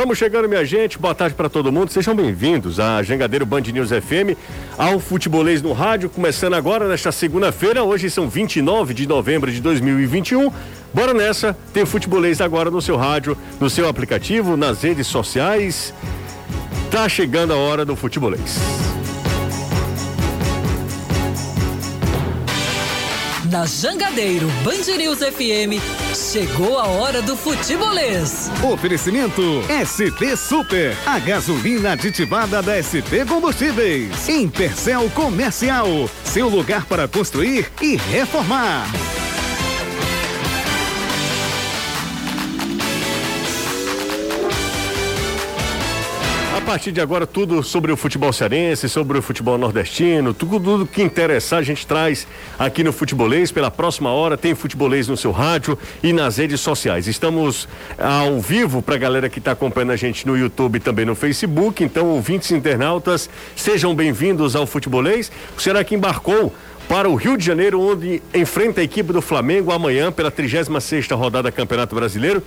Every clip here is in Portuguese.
Estamos chegando, minha gente. Boa tarde para todo mundo. Sejam bem-vindos a Jangadeiro Band News FM, ao Futebolês no Rádio, começando agora nesta segunda-feira. Hoje são 29 de novembro de 2021. Bora nessa. Tem Futebolês agora no seu rádio, no seu aplicativo, nas redes sociais. Tá chegando a hora do Futebolês. Na Jangadeiro Band News FM, chegou a hora do futebolês. Oferecimento SP Super, a gasolina aditivada da SP Combustíveis. Intercel Comercial, seu lugar para construir e reformar. Partir de agora, tudo sobre o futebol cearense, sobre o futebol nordestino, tudo, tudo que interessar a gente traz aqui no Futebolês. Pela próxima hora tem Futebolês no seu rádio e nas redes sociais. Estamos ao vivo para a galera que está acompanhando a gente no YouTube e também no Facebook. Então, ouvintes internautas, sejam bem-vindos ao Futebolês. O que embarcou para o Rio de Janeiro, onde enfrenta a equipe do Flamengo amanhã pela 36 sexta rodada do Campeonato Brasileiro.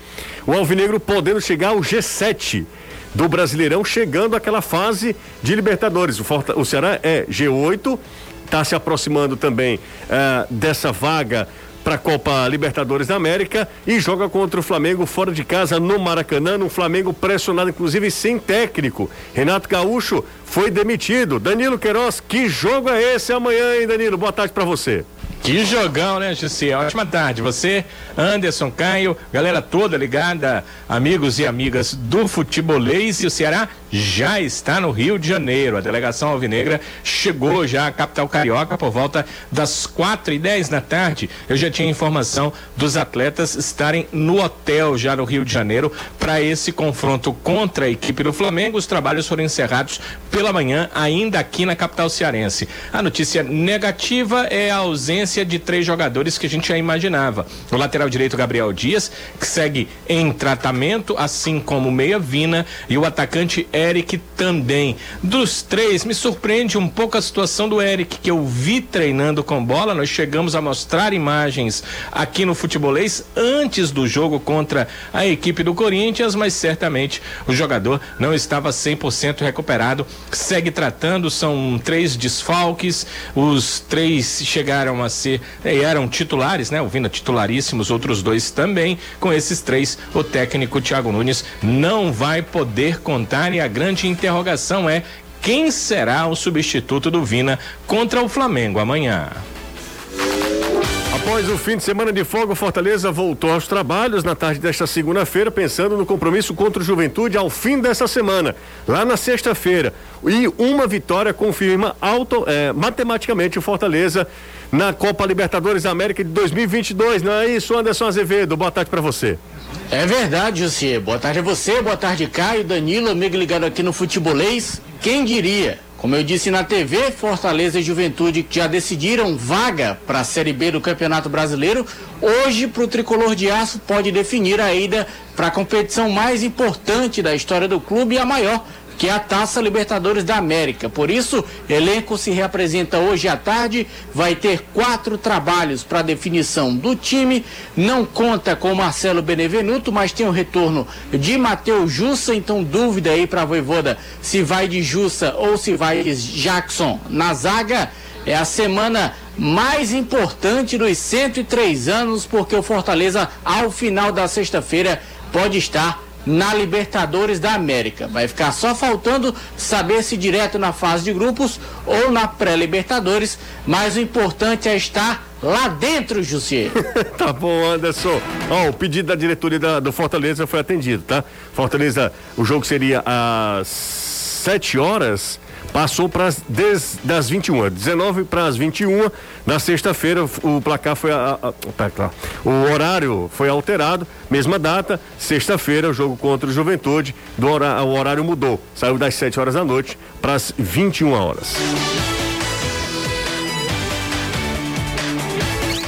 O Alvinegro podendo chegar ao G7 do Brasileirão, chegando àquela fase de Libertadores. O, Forta, o Ceará é G8, está se aproximando também uh, dessa vaga para a Copa Libertadores da América e joga contra o Flamengo fora de casa no Maracanã, um Flamengo pressionado inclusive sem técnico. Renato Gaúcho foi demitido. Danilo Queiroz, que jogo é esse amanhã, hein, Danilo? Boa tarde para você. Que jogão, né, Jussi? Ótima tarde. Você, Anderson, Caio, galera toda ligada, amigos e amigas do futebolês e o Ceará já está no Rio de Janeiro. A delegação alvinegra chegou já à capital carioca por volta das quatro e dez da tarde. Eu já tinha informação dos atletas estarem no hotel já no Rio de Janeiro para esse confronto contra a equipe do Flamengo. Os trabalhos foram encerrados pela manhã, ainda aqui na capital cearense. A notícia negativa é a ausência ausência de três jogadores que a gente já imaginava. O lateral direito Gabriel Dias, que segue em tratamento, assim como o Meia Vina e o atacante Eric também. Dos três, me surpreende um pouco a situação do Eric, que eu vi treinando com bola. Nós chegamos a mostrar imagens aqui no futebolês antes do jogo contra a equipe do Corinthians, mas certamente o jogador não estava 100% recuperado. Segue tratando, são três desfalques, os três chegaram a ser eram titulares, né? O Vina titularíssimos, outros dois também. Com esses três, o técnico Thiago Nunes não vai poder contar e a grande interrogação é quem será o substituto do Vina contra o Flamengo amanhã. Após o fim de semana de folga, Fortaleza voltou aos trabalhos na tarde desta segunda-feira, pensando no compromisso contra o Juventude ao fim dessa semana, lá na sexta-feira. E uma vitória confirma auto, é, matematicamente o Fortaleza na Copa Libertadores América de 2022. Não é isso, Anderson Azevedo? Boa tarde para você. É verdade, José. Boa tarde a você, boa tarde, Caio, Danilo, amigo ligado aqui no Futebolês. Quem diria? Como eu disse na TV, Fortaleza e Juventude já decidiram vaga para a Série B do Campeonato Brasileiro. Hoje, para o tricolor de aço, pode definir a ida para a competição mais importante da história do clube e a maior que é a Taça Libertadores da América. Por isso, elenco se reapresenta hoje à tarde, vai ter quatro trabalhos para definição do time. Não conta com Marcelo Benevenuto, mas tem o retorno de Matheus Jussa, então dúvida aí para a Voivoda se vai de Jussa ou se vai de Jackson na zaga. É a semana mais importante dos 103 anos, porque o Fortaleza, ao final da sexta-feira, pode estar na Libertadores da América. Vai ficar só faltando saber se direto na fase de grupos ou na pré-Libertadores, mas o importante é estar lá dentro, Jussier. tá bom, Anderson. Ó, o pedido da diretoria da, do Fortaleza foi atendido, tá? Fortaleza, o jogo seria às 7 horas passou para das 21, 19 para as 21. Na sexta-feira o placar foi a, a, a, o horário foi alterado, mesma data, sexta-feira o jogo contra o Juventude, do horário, o horário mudou, saiu das 7 horas da noite para as 21 horas.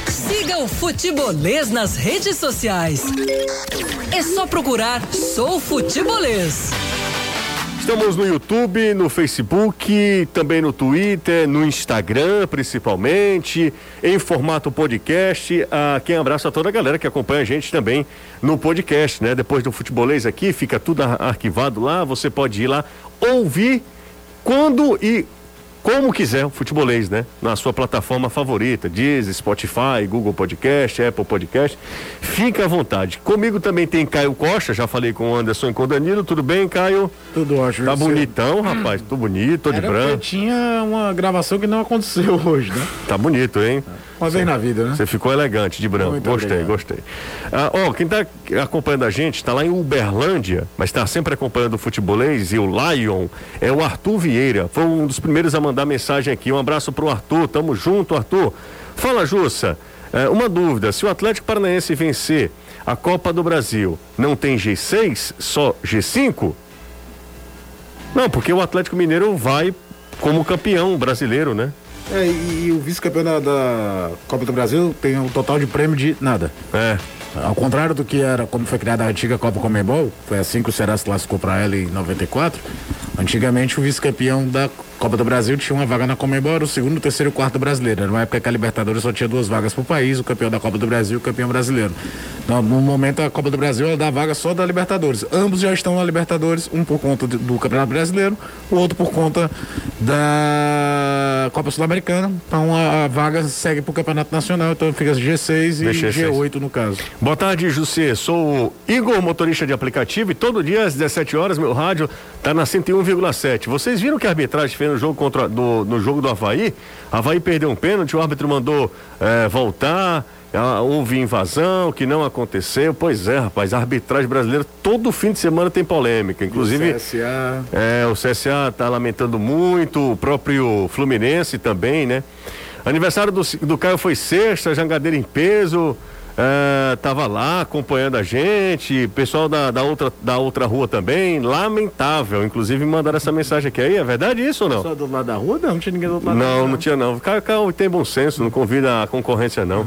Siga o Futebolês nas redes sociais. É só procurar Sou Futebolês. Estamos no YouTube, no Facebook, também no Twitter, no Instagram, principalmente, em formato podcast. Um abraço a toda a galera que acompanha a gente também no podcast, né? Depois do futebolês aqui, fica tudo arquivado lá, você pode ir lá ouvir quando e como quiser o futebolês, né? Na sua plataforma favorita, Deezer, Spotify, Google Podcast, Apple Podcast. Fica à vontade. Comigo também tem Caio Costa, já falei com o Anderson e com o Danilo. Tudo bem, Caio? Tudo ótimo. Tá bonitão, rapaz. Tô bonito, tô de branco. tinha uma gravação que não aconteceu hoje, né? Tá bonito, hein? Uma vez na vida, né? Você ficou elegante de branco. Muito gostei, obrigado. gostei. Ah, ó, quem tá acompanhando a gente, tá lá em Uberlândia, mas tá sempre acompanhando o futebolês e o Lion, é o Arthur Vieira. Foi um dos primeiros a mandar mensagem aqui. Um abraço pro Arthur. Tamo junto, Arthur. Fala, Jussa. É, uma dúvida: se o Atlético Paranaense vencer a Copa do Brasil, não tem G6, só G5? Não, porque o Atlético Mineiro vai como campeão brasileiro, né? É, e, e o vice-campeão da, da, Copa do Brasil tem um total de prêmio de nada. É. Ao contrário do que era quando foi criada a antiga Copa Comebol, foi assim que o Ceará se classificou para ela em 94. Antigamente o vice-campeão da Copa do Brasil tinha uma vaga na Comebol, era o segundo, terceiro e quarto brasileiro. Era uma época que a Libertadores só tinha duas vagas para o país, o campeão da Copa do Brasil e o campeão brasileiro. No, no momento, a Copa do Brasil ela dá vaga só da Libertadores. Ambos já estão na Libertadores, um por conta do, Campeonato Brasileiro, o outro por conta da Copa Sul-Americana. Então a, a, vaga segue para o Campeonato Nacional, então fica G6 e G8 no caso. Boa tarde, José. Sou Igor, motorista de aplicativo, e todo dia às 17 horas meu rádio está na 101,7. Vocês viram que a arbitragem fez no jogo contra do, no jogo do Havaí? Havaí perdeu um pênalti, o árbitro mandou é, voltar. Ah, houve invasão, que não aconteceu. Pois é, rapaz, a arbitragem brasileira todo fim de semana tem polêmica. Inclusive. O CSA. É, o CSA está lamentando muito, o próprio Fluminense também, né? Aniversário do, do Caio foi sexta, jangadeira em peso estava é, lá acompanhando a gente, pessoal da, da, outra, da outra rua também, lamentável. Inclusive mandaram essa mensagem aqui aí, é verdade isso ou não? Só do lado da rua? Não, não tinha ninguém do outro lado Não, não, não tinha não. Cacau tem bom senso, não convida a concorrência não.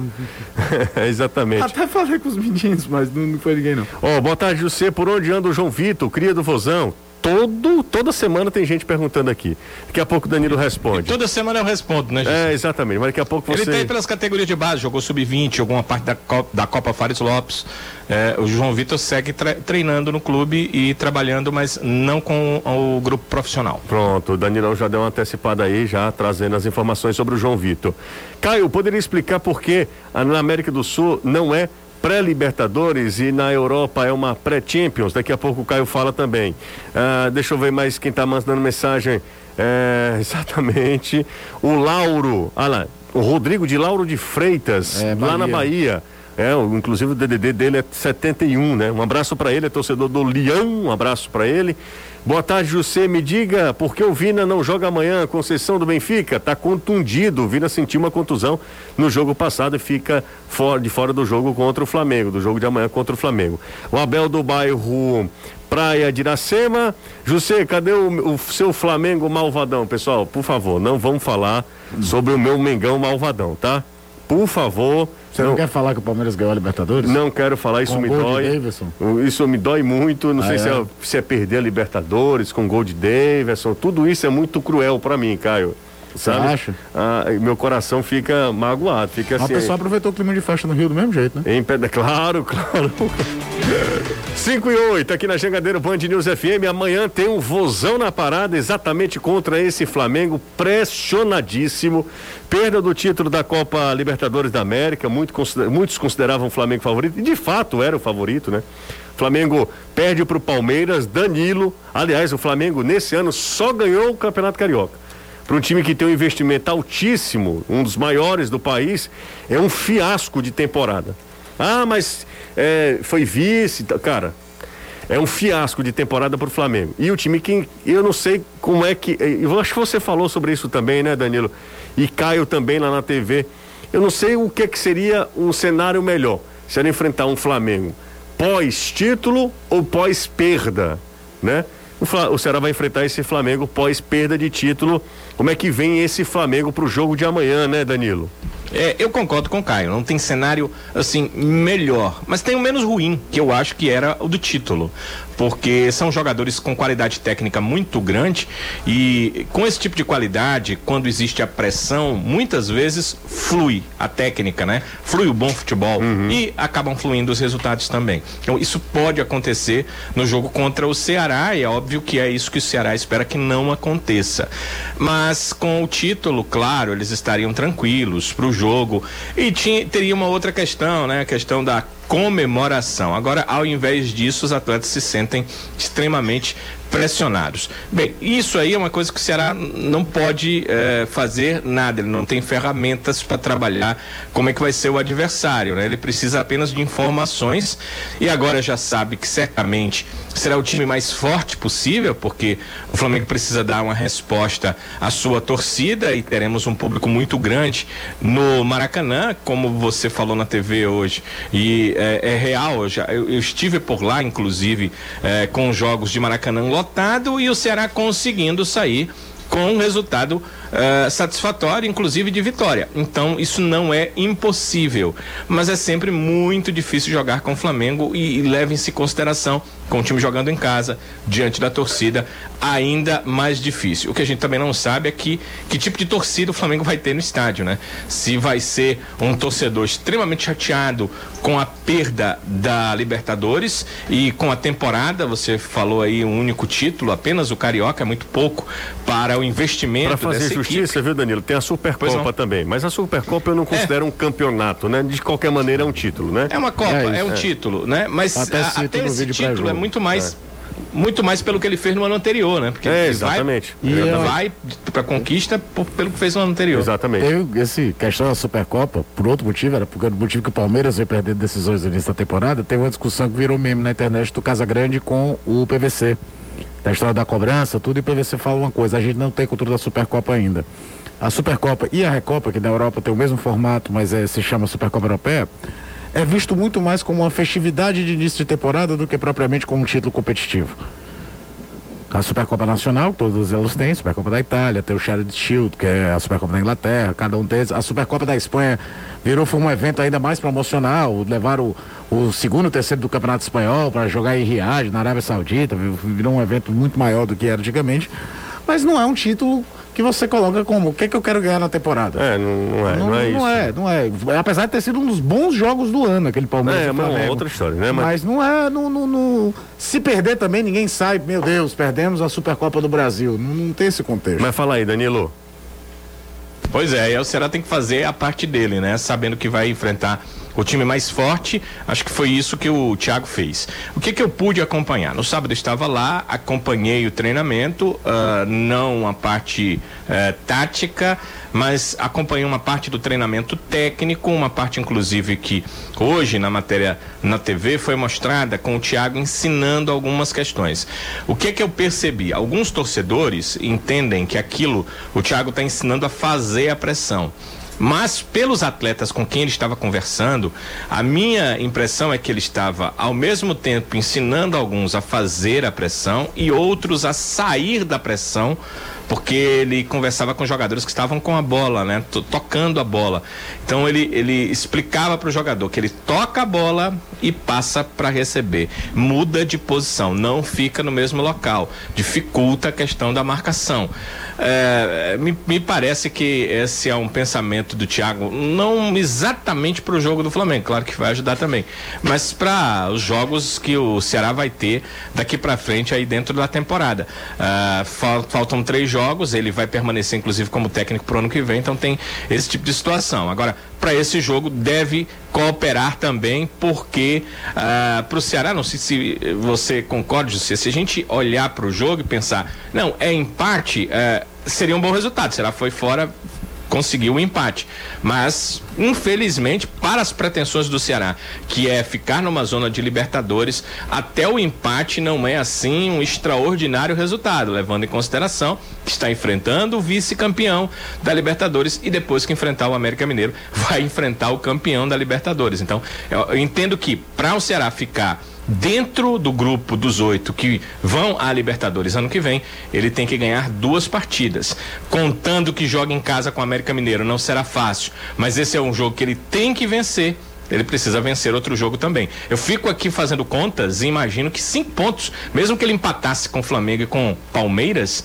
Exatamente. Até falei com os meninos, mas não, não foi ninguém não. Ó, oh, boa tarde, José. Por onde anda o João Vitor, cria do Vozão? Todo, toda semana tem gente perguntando aqui. Daqui a pouco o Danilo responde. E toda semana eu respondo, né, José? É, exatamente. Mas daqui a pouco você. Ele tem pelas categorias de base, jogou sub-20, alguma parte da Copa, da Copa Fares Lopes. É, o João Vitor segue treinando no clube e trabalhando, mas não com o grupo profissional. Pronto, o Danilão já deu uma antecipada aí, já trazendo as informações sobre o João Vitor. Caio, poderia explicar por que na América do Sul não é pré-Libertadores e na Europa é uma pré-Champions. Daqui a pouco o Caio fala também. Ah, deixa eu ver mais quem está mandando mensagem. É, exatamente. O Lauro, ah lá, o Rodrigo de Lauro de Freitas, é, lá na Bahia. É, inclusive o DDD dele é 71, né? Um abraço para ele, é torcedor do Leão, um abraço para ele. Boa tarde, José. Me diga por que o Vina não joga amanhã? Conceição do Benfica está contundido. O Vina sentiu uma contusão no jogo passado e fica fora, de fora do jogo contra o Flamengo, do jogo de amanhã contra o Flamengo. O Abel do bairro Praia de Iracema. José, cadê o, o, seu Flamengo malvadão? Pessoal, por favor, não vamos falar sobre o meu Mengão malvadão, tá? Por favor. Você não, não, quer falar que o Palmeiras ganhou a Libertadores? Não quero falar, isso com me dói. Isso me dói muito. Não ah, sei é? Se, é, se é perder a Libertadores com gol de Davidson. Tudo isso é muito cruel para mim, Caio. Sabe? Você acha? Ah, meu coração fica magoado, fica assim. A pessoa aproveitou o clima de festa no Rio do mesmo jeito, né? Em claro, claro. 5 e 8 aqui na Jangadeiro Band News FM. Amanhã tem um vozão na parada exatamente contra esse Flamengo pressionadíssimo. Perda do título da Copa Libertadores da América. Muito, muitos consideravam o Flamengo favorito. E de fato era o favorito, né? Flamengo perde para o Palmeiras, Danilo. Aliás, o Flamengo nesse ano só ganhou o Campeonato Carioca para um time que tem um investimento altíssimo, um dos maiores do país, é um fiasco de temporada. Ah, mas é, foi vice, cara. É um fiasco de temporada para o Flamengo. E o time que eu não sei como é que. Eu acho que você falou sobre isso também, né, Danilo? E Caio também lá na TV. Eu não sei o que, que seria um cenário melhor. Se era enfrentar um Flamengo pós-título ou pós-perda, né? O, o Ceará vai enfrentar esse Flamengo pós perda de título. Como é que vem esse Flamengo para o jogo de amanhã, né, Danilo? É, eu concordo com o Caio, não tem cenário assim melhor, mas tem o menos ruim, que eu acho que era o do título porque são jogadores com qualidade técnica muito grande e com esse tipo de qualidade, quando existe a pressão, muitas vezes flui a técnica, né? Flui o bom futebol uhum. e acabam fluindo os resultados também. Então isso pode acontecer no jogo contra o Ceará e é óbvio que é isso que o Ceará espera que não aconteça. Mas com o título, claro, eles estariam tranquilos para o jogo e tinha, teria uma outra questão, né? A questão da comemoração. Agora, ao invés disso, os atletas se sentem extremamente pressionados. Bem, isso aí é uma coisa que o Ceará não pode é, fazer nada, ele não tem ferramentas para trabalhar como é que vai ser o adversário, né? Ele precisa apenas de informações e agora já sabe que certamente será o time mais forte possível, porque o Flamengo precisa dar uma resposta à sua torcida e teremos um público muito grande no Maracanã, como você falou na TV hoje, e é, é real, eu, já, eu, eu, estive por lá, inclusive, é, com jogos de Maracanã lotado e o Ceará conseguindo sair com um resultado uh, satisfatório, inclusive de vitória. Então, isso não é impossível, mas é sempre muito difícil jogar com o Flamengo e, e leve-se em consideração com o time jogando em casa, diante da torcida, ainda mais difícil. O que a gente também não sabe é que, que tipo de torcida o Flamengo vai ter no estádio, né? Se vai ser um torcedor extremamente chateado com a perda da Libertadores e com a temporada, você falou aí um único título, apenas o Carioca é muito pouco para o investimento. Para fazer justiça, equipe. viu, Danilo? Tem a Supercopa também, mas a Supercopa eu não considero é. um campeonato, né? De qualquer maneira é um título, né? É uma Copa, é, é um título, né? Mas até, a, até esse título é muito mais é. muito mais pelo que ele fez no ano anterior, né? Porque é, exatamente. Vai, e vai para conquista por, pelo que fez no ano anterior. Exatamente. Teve esse questão da Supercopa, por outro motivo, era porque o motivo que o Palmeiras veio perder decisões no início da temporada, teve uma discussão que virou meme na internet do Casa Grande com o PVC. Da história da cobrança, tudo, e o PVC fala uma coisa, a gente não tem cultura da Supercopa ainda. A Supercopa e a Recopa, que na Europa tem o mesmo formato, mas é, se chama Supercopa Europeia, é visto muito mais como uma festividade de início de temporada do que propriamente como um título competitivo. A Supercopa Nacional, todos eles têm, Supercopa da Itália, tem o Charity Shield, que é a Supercopa da Inglaterra, cada um deles. A Supercopa da Espanha virou foi um evento ainda mais promocional, levaram o, o segundo e terceiro do Campeonato Espanhol para jogar em Riad, na Arábia Saudita, virou um evento muito maior do que era antigamente, mas não é um título que você coloca como o que, é que eu quero ganhar na temporada. É, não, não é, não, não, é não é, não é, não é. Apesar de ter sido um dos bons jogos do ano, aquele Palmeiras. É, mas é outra história, né? Mas, mas não é, não, não, não, se perder também ninguém sai, meu Deus, perdemos a Supercopa do Brasil. Não, não tem esse contexto. Mas fala aí, Danilo. Pois é, e o Ceará tem que fazer a parte dele, né? Sabendo que vai enfrentar o time mais forte, acho que foi isso que o Thiago fez. O que que eu pude acompanhar? No sábado eu estava lá, acompanhei o treinamento, uh, não a parte uh, tática, mas acompanhei uma parte do treinamento técnico, uma parte inclusive que hoje na matéria na TV foi mostrada com o Thiago ensinando algumas questões. O que que eu percebi? Alguns torcedores entendem que aquilo o Thiago está ensinando a fazer a pressão. Mas pelos atletas com quem ele estava conversando, a minha impressão é que ele estava ao mesmo tempo ensinando alguns a fazer a pressão e outros a sair da pressão porque ele conversava com jogadores que estavam com a bola, né? Tocando a bola. Então ele, ele explicava para o jogador que ele toca a bola e passa para receber. Muda de posição, não fica no mesmo local. Dificulta a questão da marcação. É, me, me, parece que esse é um pensamento do Thiago, não exatamente para o jogo do Flamengo, claro que vai ajudar também, mas para os jogos que o Ceará vai ter daqui para frente aí dentro da temporada. Uh, faltam três jogos, ele vai permanecer inclusive como técnico pro ano que vem, então tem esse tipo de situação. Agora, para esse jogo deve cooperar também, porque ah, para o Ceará, não sei se você concorda, se a gente olhar para o jogo e pensar, não, é empate, uh, seria um bom resultado. Será foi fora, conseguiu o um empate. Mas, infelizmente, para as pretensões do Ceará, que é ficar numa zona de Libertadores, até o empate não é assim um extraordinário resultado, levando em consideração que está enfrentando o vice-campeão da Libertadores e depois que enfrentar o América Mineiro, vai enfrentar o campeão da Libertadores. Então, eu entendo que para o Ceará ficar dentro do grupo dos oito que vão à Libertadores ano que vem, ele tem que ganhar duas partidas. Contando que joga em casa com o América Mineiro, não será fácil, mas esse é um jogo que ele tem que vencer ele precisa vencer outro jogo também. Eu fico aqui fazendo contas e imagino que cinco pontos, mesmo que ele empatasse com Flamengo e com Palmeiras,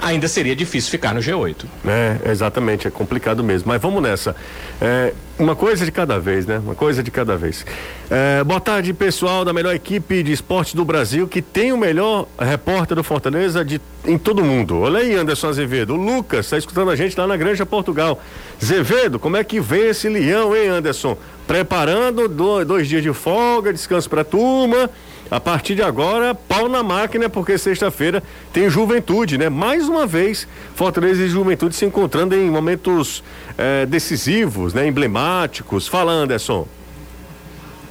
ainda seria difícil ficar no G8. É, exatamente, é complicado mesmo. Mas vamos nessa. É, uma coisa de cada vez, né? Uma coisa de cada vez. É, boa tarde, pessoal da melhor equipe de esportes do Brasil, que tem o melhor repórter do Fortaleza de, em todo mundo. Olha aí, Anderson Azevedo. O Lucas está escutando a gente lá na Granja Portugal. Azevedo, como é que vem esse leão, hein, Anderson? Preparando dois dias de folga, descanso para a turma a partir de agora, pau na máquina, porque sexta-feira tem Juventude, né? Mais uma vez, Fortaleza e Juventude se encontrando em momentos eh, decisivos, né? Emblemáticos. Fala, Anderson.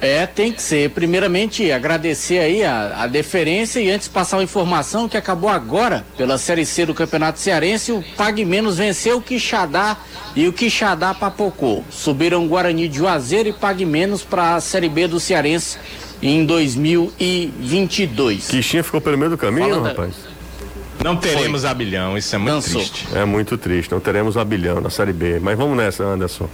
É, tem que ser. Primeiramente, agradecer aí a, a deferência e antes passar uma informação que acabou agora pela Série C do Campeonato Cearense. O Pague Menos venceu o Quixadá e o Quixadá papocou. Subiram Guarani de Juazeiro e Pague Menos para a Série B do Cearense em 2022. Quixinha ficou pelo meio do caminho, Falando... rapaz? Não teremos Foi. Abilhão, isso é muito Dançou. triste. É muito triste, não teremos Abilhão na Série B. Mas vamos nessa, Anderson.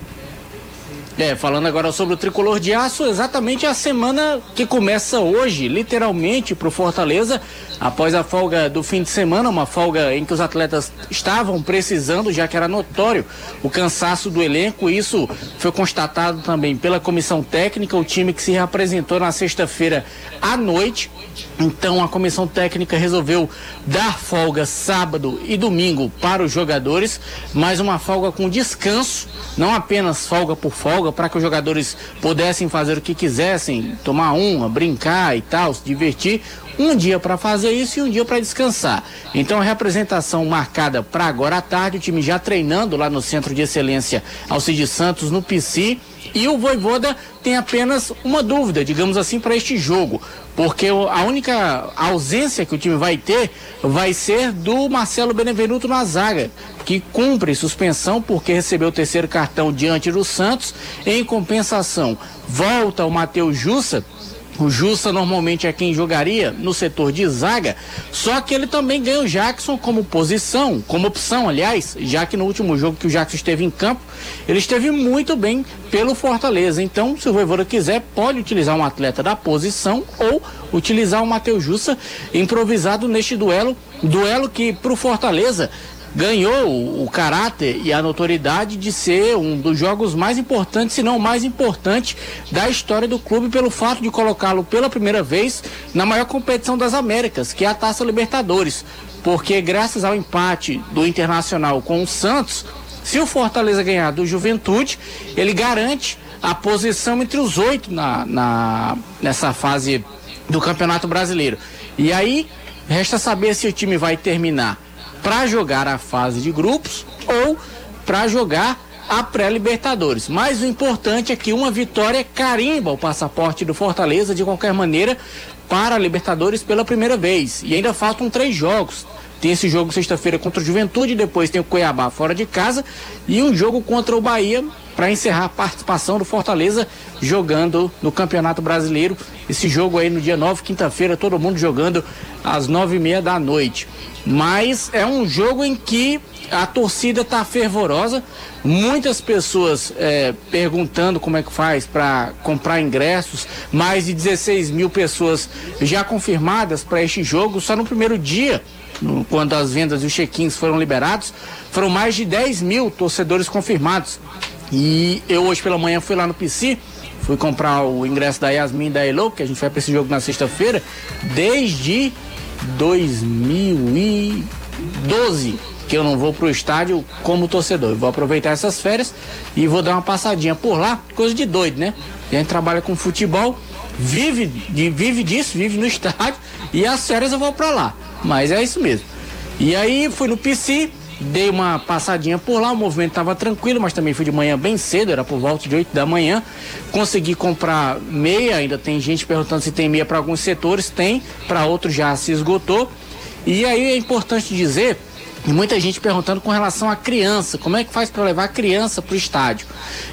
É, falando agora sobre o tricolor de aço, exatamente a semana que começa hoje, literalmente, para o Fortaleza, após a folga do fim de semana, uma folga em que os atletas estavam precisando, já que era notório o cansaço do elenco. Isso foi constatado também pela comissão técnica, o time que se reapresentou na sexta-feira à noite. Então a comissão técnica resolveu dar folga sábado e domingo para os jogadores, mais uma folga com descanso, não apenas folga por folga, para que os jogadores pudessem fazer o que quisessem, tomar uma, brincar e tal, se divertir. Um dia para fazer isso e um dia para descansar. Então a representação marcada para agora à tarde, o time já treinando lá no Centro de Excelência Alcides Santos, no PC. E o Voivoda tem apenas uma dúvida, digamos assim, para este jogo. Porque a única ausência que o time vai ter vai ser do Marcelo Benevenuto na zaga, que cumpre suspensão porque recebeu o terceiro cartão diante do Santos. Em compensação, volta o Matheus Jussa o Jussa normalmente é quem jogaria no setor de zaga, só que ele também ganha o Jackson como posição, como opção, aliás, já que no último jogo que o Jackson esteve em campo, ele esteve muito bem pelo Fortaleza. Então, se o Voivoda quiser, pode utilizar um atleta da posição ou utilizar o Matheus Jussa improvisado neste duelo, duelo que para o Fortaleza ganhou o caráter e a notoriedade de ser um dos jogos mais importantes, se não o mais importante da história do clube pelo fato de colocá-lo pela primeira vez na maior competição das Américas, que é a Taça Libertadores. Porque graças ao empate do Internacional com o Santos, se o Fortaleza ganhar do Juventude, ele garante a posição entre os oito na, na, nessa fase do Campeonato Brasileiro. E aí, resta saber se o time vai terminar para jogar a fase de grupos ou para jogar a pré-Libertadores. Mas o importante é que uma vitória carimba o passaporte do Fortaleza de qualquer maneira para a Libertadores pela primeira vez. E ainda faltam três jogos. Tem esse jogo sexta-feira contra o Juventude, depois tem o Cuiabá fora de casa e um jogo contra o Bahia para encerrar a participação do Fortaleza jogando no Campeonato Brasileiro. Esse jogo aí no dia 9, quinta-feira, todo mundo jogando às nove e meia da noite. Mas é um jogo em que a torcida está fervorosa. Muitas pessoas é, perguntando como é que faz para comprar ingressos. Mais de 16 mil pessoas já confirmadas para este jogo. Só no primeiro dia, no, quando as vendas e os check-ins foram liberados, foram mais de 10 mil torcedores confirmados. E eu hoje pela manhã fui lá no PC, fui comprar o ingresso da Yasmin e da Elo, que a gente vai para esse jogo na sexta-feira, desde 2012 que eu não vou pro estádio como torcedor. Eu vou aproveitar essas férias e vou dar uma passadinha por lá, coisa de doido, né? A gente trabalha com futebol, vive, vive disso, vive no estádio e as férias eu vou para lá. Mas é isso mesmo. E aí fui no PC, dei uma passadinha por lá, o movimento estava tranquilo, mas também fui de manhã bem cedo, era por volta de 8 da manhã. Consegui comprar meia, ainda tem gente perguntando se tem meia para alguns setores, tem, para outros já se esgotou. E aí é importante dizer E muita gente perguntando com relação à criança, como é que faz para levar a criança para o estádio?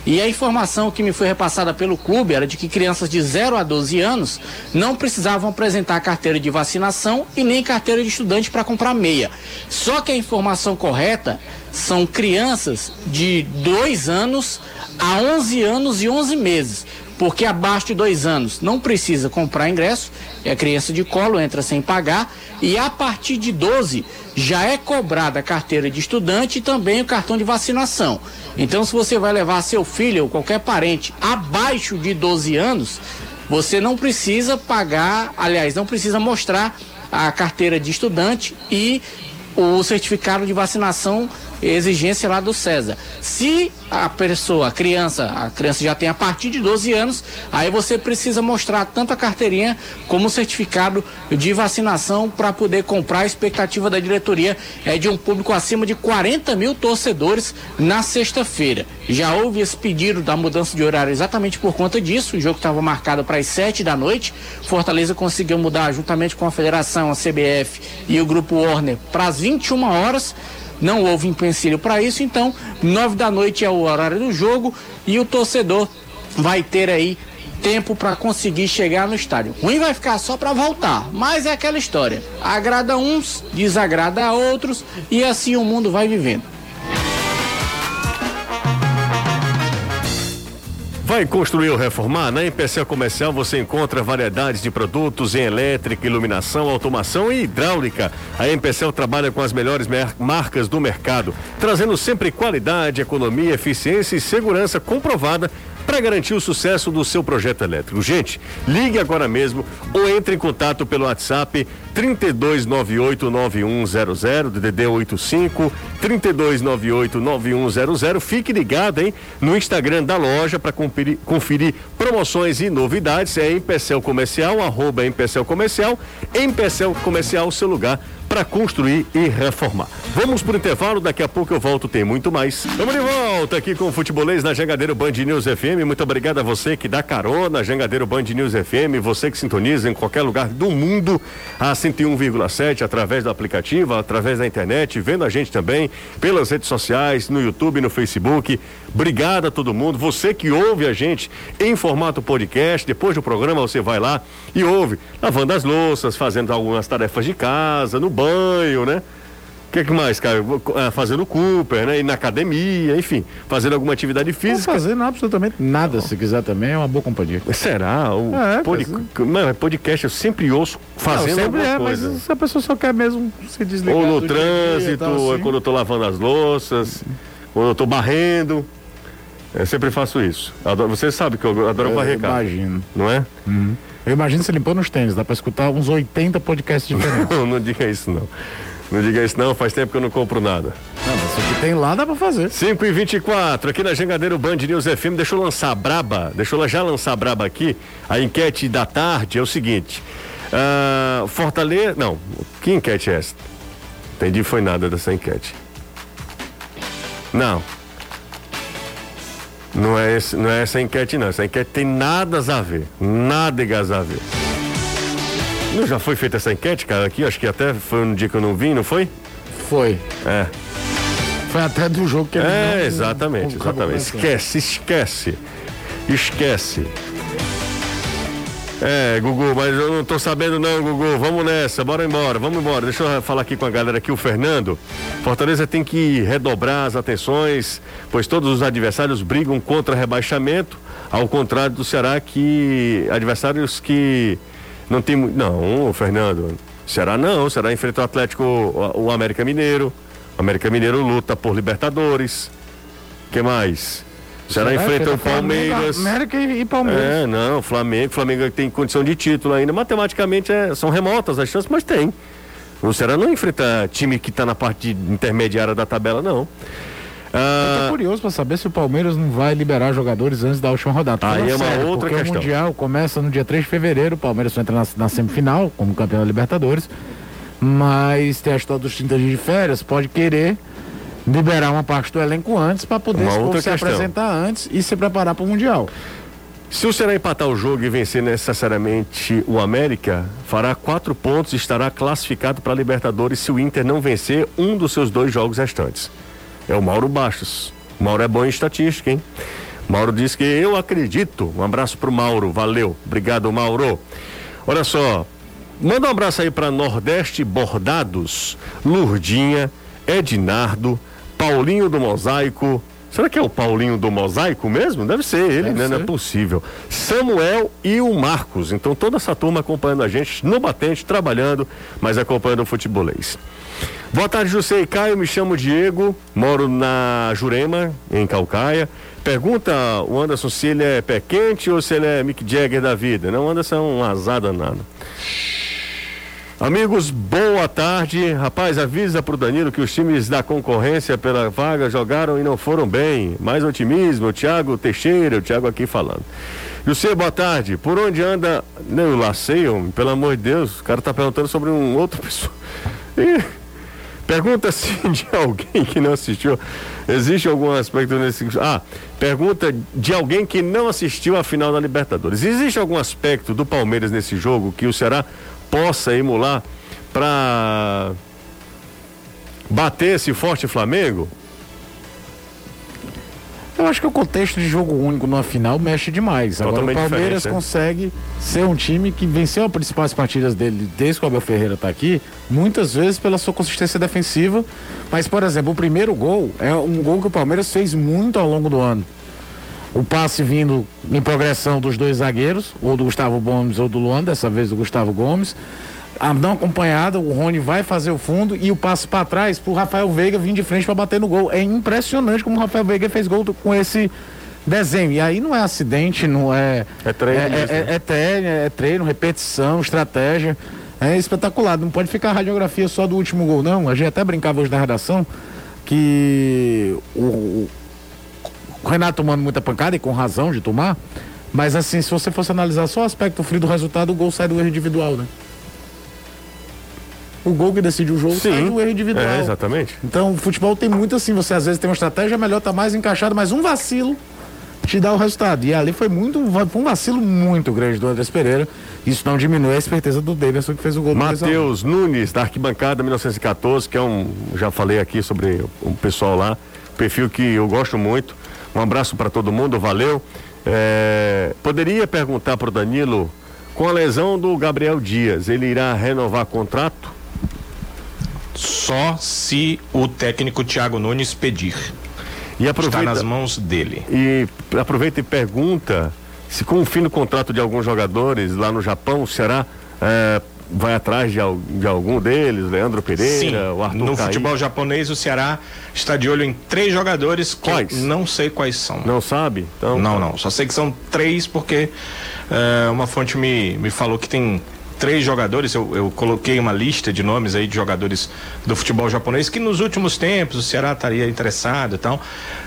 E a informação que me foi repassada pelo clube era de que crianças de 0 a 12 anos não precisavam apresentar carteira de vacinação e nem carteira de estudante para comprar meia. Só que a informação correta são crianças de 2 anos a 11 anos e 11 meses porque abaixo de dois anos não precisa comprar ingresso, é criança de colo, entra sem pagar, e a partir de 12 já é cobrada a carteira de estudante e também o cartão de vacinação. Então, se você vai levar seu filho ou qualquer parente abaixo de 12 anos, você não precisa pagar, aliás, não precisa mostrar a carteira de estudante e o certificado de vacinação exigência lá do César. Se a pessoa, a criança, a criança já tem a partir de 12 anos, aí você precisa mostrar tanto a carteirinha como o certificado de vacinação para poder comprar. A expectativa da diretoria é de um público acima de 40 mil torcedores na sexta-feira. Já houve esse pedido da mudança de horário exatamente por conta disso. O jogo estava marcado para as 7 da noite. Fortaleza conseguiu mudar juntamente com a federação, a CBF e o grupo Warner para as 21 horas. Não houve empecilho para isso, então nove da noite é o horário do jogo e o torcedor vai ter aí tempo para conseguir chegar no estádio. Ruim vai ficar só para voltar, mas é aquela história. Agrada uns, desagrada a outros e assim o mundo vai vivendo. Vai construir ou reformar? Na Empecel Comercial você encontra variedades de produtos em elétrica, iluminação, automação e hidráulica. A Empecel trabalha com as melhores marcas do mercado, trazendo sempre qualidade, economia, eficiência e segurança comprovada para garantir o sucesso do seu projeto elétrico. Gente, ligue agora mesmo ou entre em contato pelo WhatsApp 32989100 DDD 85 32989100. Fique ligado, hein, no Instagram da loja para conferir, conferir, promoções e novidades. É Empecel Comercial, arroba Empecel Comercial. Empecel Comercial, seu lugar para construir e reformar. Vamos por intervalo, daqui a pouco eu volto, tem muito mais. Estamos de volta aqui com o Futebolês na Jangadeiro Band News FM. Muito obrigado a você que dá carona, Jangadeiro Band News FM, você que sintoniza em qualquer lugar do mundo a 101,7 através do aplicativo, através da internet, vendo a gente também pelas redes sociais, no YouTube, no Facebook. Obrigado a todo mundo. Você que ouve a gente em formato podcast, depois do programa você vai lá e ouve, lavando as louças, fazendo algumas tarefas de casa, no banho, né? O que, que, mais, cara? Ah, fazendo Cooper, né? Ir na academia, enfim, fazendo alguma atividade física. Não fazendo absolutamente nada, se quiser também, é uma boa companhia. Será? O é, pod... Não, podcast eu sempre ouço fazendo não, sempre é, coisa. mas se a pessoa só quer mesmo se desligar. Ou no trânsito, ou assim. quando eu tô lavando as louças, quando eu tô barrendo. Eu sempre faço isso. Adoro, você sabe que eu adoro eu Imagino. Não é? Uhum. Eu imagino você limpando os tênis, dá pra escutar uns 80 podcasts diferentes. não, não diga isso não. Não diga isso não, faz tempo que eu não compro nada. Não, mas o que tem lá dá pra fazer. 5 e 24 aqui na Jangadeiro Band News FM, deixa eu lançar braba, deixa eu já lançar braba aqui. A enquete da tarde é o seguinte. Uh, Fortaleza, não, que enquete é essa? Entendi, foi nada dessa enquete. Não, não é, esse, não é essa enquete, não. Essa enquete tem nada a ver. Nada a ver. Não já foi feita essa enquete, cara, aqui? Acho que até foi um dia que eu não vim, não foi? Foi. É. Foi até do jogo que ele É, não, exatamente, exatamente. Esquece, esquece. Esquece. É, Gugu, mas eu não tô sabendo não, Gugu. Vamos nessa, bora embora, vamos embora. Deixa eu falar aqui com a galera aqui, o Fernando. Fortaleza tem que redobrar as atenções, pois todos os adversários brigam contra rebaixamento, ao contrário do Ceará que adversários que não tem não, Fernando. Ceará não, Ceará enfrenta o Atlético, o América Mineiro. O América Mineiro luta por Libertadores. Que mais? Será enfrenta o Palmeiras. América e Palmeiras. É, não, Flamengo, Flamengo tem condição de título ainda. Matematicamente é, são remotas as chances, mas tem. O Ceará não enfrenta time que está na parte intermediária da tabela, não. Ah, Eu tô curioso para saber se o Palmeiras não vai liberar jogadores antes da última rodada. Aí é uma sério, outra porque questão. O Mundial começa no dia 3 de fevereiro, o Palmeiras vai entrar na, na semifinal como campeão da Libertadores. Mas tem a história dos 30 dias de férias, pode querer liberar uma parte do elenco antes para poder se, se apresentar antes e se preparar para o Mundial. Se o Ceará empatar o jogo e vencer necessariamente o América, fará quatro pontos e estará classificado para a Libertadores se o Inter não vencer um dos seus dois jogos restantes. É o Mauro Bastos. O Mauro é bom em estatística, hein? Mauro diz que eu acredito. Um abraço pro Mauro, valeu. Obrigado, Mauro. Olha só, manda um abraço aí para Nordeste Bordados, Lurdinha, Ednardo, Paulinho do Mosaico. Será que é o Paulinho do Mosaico mesmo? Deve ser ele, Deve né? Ser. Não é possível. Samuel e o Marcos. Então toda essa turma acompanhando a gente no batente, trabalhando, mas acompanhando o futebolês. Boa tarde, José e Caio. Me chamo Diego, moro na Jurema, em Calcaia. Pergunta o Anderson se ele é pé quente ou se ele é Mick Jagger da vida. Não, o Anderson é um azar danado. Amigos, boa tarde. Rapaz, avisa pro Danilo que os times da concorrência pela vaga jogaram e não foram bem. Mais otimismo, o Thiago Teixeira, o Thiago aqui falando. José, boa tarde. Por onde anda. Não, eu lacei, pelo amor de Deus. O cara tá perguntando sobre um outro pessoa. Pergunta se de alguém que não assistiu. Existe algum aspecto nesse. Ah, pergunta de alguém que não assistiu à final da Libertadores. Existe algum aspecto do Palmeiras nesse jogo que o Ceará possa emular para bater esse forte Flamengo? Eu acho que o contexto de jogo único numa final mexe demais. Totalmente Agora o Palmeiras né? consegue ser um time que venceu as principais partidas dele desde que o Abel Ferreira está aqui, muitas vezes pela sua consistência defensiva. Mas, por exemplo, o primeiro gol é um gol que o Palmeiras fez muito ao longo do ano. O passe vindo em progressão dos dois zagueiros, ou do Gustavo Gomes ou do Luan, dessa vez do Gustavo Gomes a não acompanhada, o Rony vai fazer o fundo e o passe para trás pro Rafael Veiga vir de frente para bater no gol. É impressionante como o Rafael Veiga fez gol com esse desenho. E aí não é acidente, não é. É treino. É, é, é, é, treino, é treino, repetição, estratégia. É espetacular. Não pode ficar a radiografia só do último gol, não. A gente até brincava hoje na redação que o, o Renato tomando muita pancada e com razão de tomar. Mas assim, se você fosse analisar só o aspecto frio do resultado, o gol sai do erro individual, né? o gol que decide o jogo Sim, sai do erro individual. É, exatamente. Então, o futebol tem muito assim, você às vezes tem uma estratégia melhor, tá mais encaixado, mas um vacilo te dá o resultado. E ali foi muito, foi um vacilo muito grande do Andrés Pereira. Isso não diminui a esperteza do Davidson que fez o gol do Matheus Nunes, da arquibancada 1914, que é um, já falei aqui sobre o pessoal lá, perfil que eu gosto muito. Um abraço para todo mundo, valeu. É, poderia perguntar para o Danilo, com a lesão do Gabriel Dias, ele irá renovar contrato? só se o técnico Thiago Nunes pedir. E aproveita, Está nas mãos dele. E aproveita e pergunta se com o fim do contrato de alguns jogadores lá no Japão, será é, vai atrás de, de, algum deles, Leandro Pereira, Sim, o Arthur No Caí. futebol japonês, o Ceará está de olho em três jogadores que quais? não sei quais são. Não sabe? Então, não, não. Só sei que são três porque é, uma fonte me, me falou que tem três jogadores, eu, eu, coloquei uma lista de nomes aí de jogadores do futebol japonês que nos últimos tempos o Ceará estaria interessado e tal.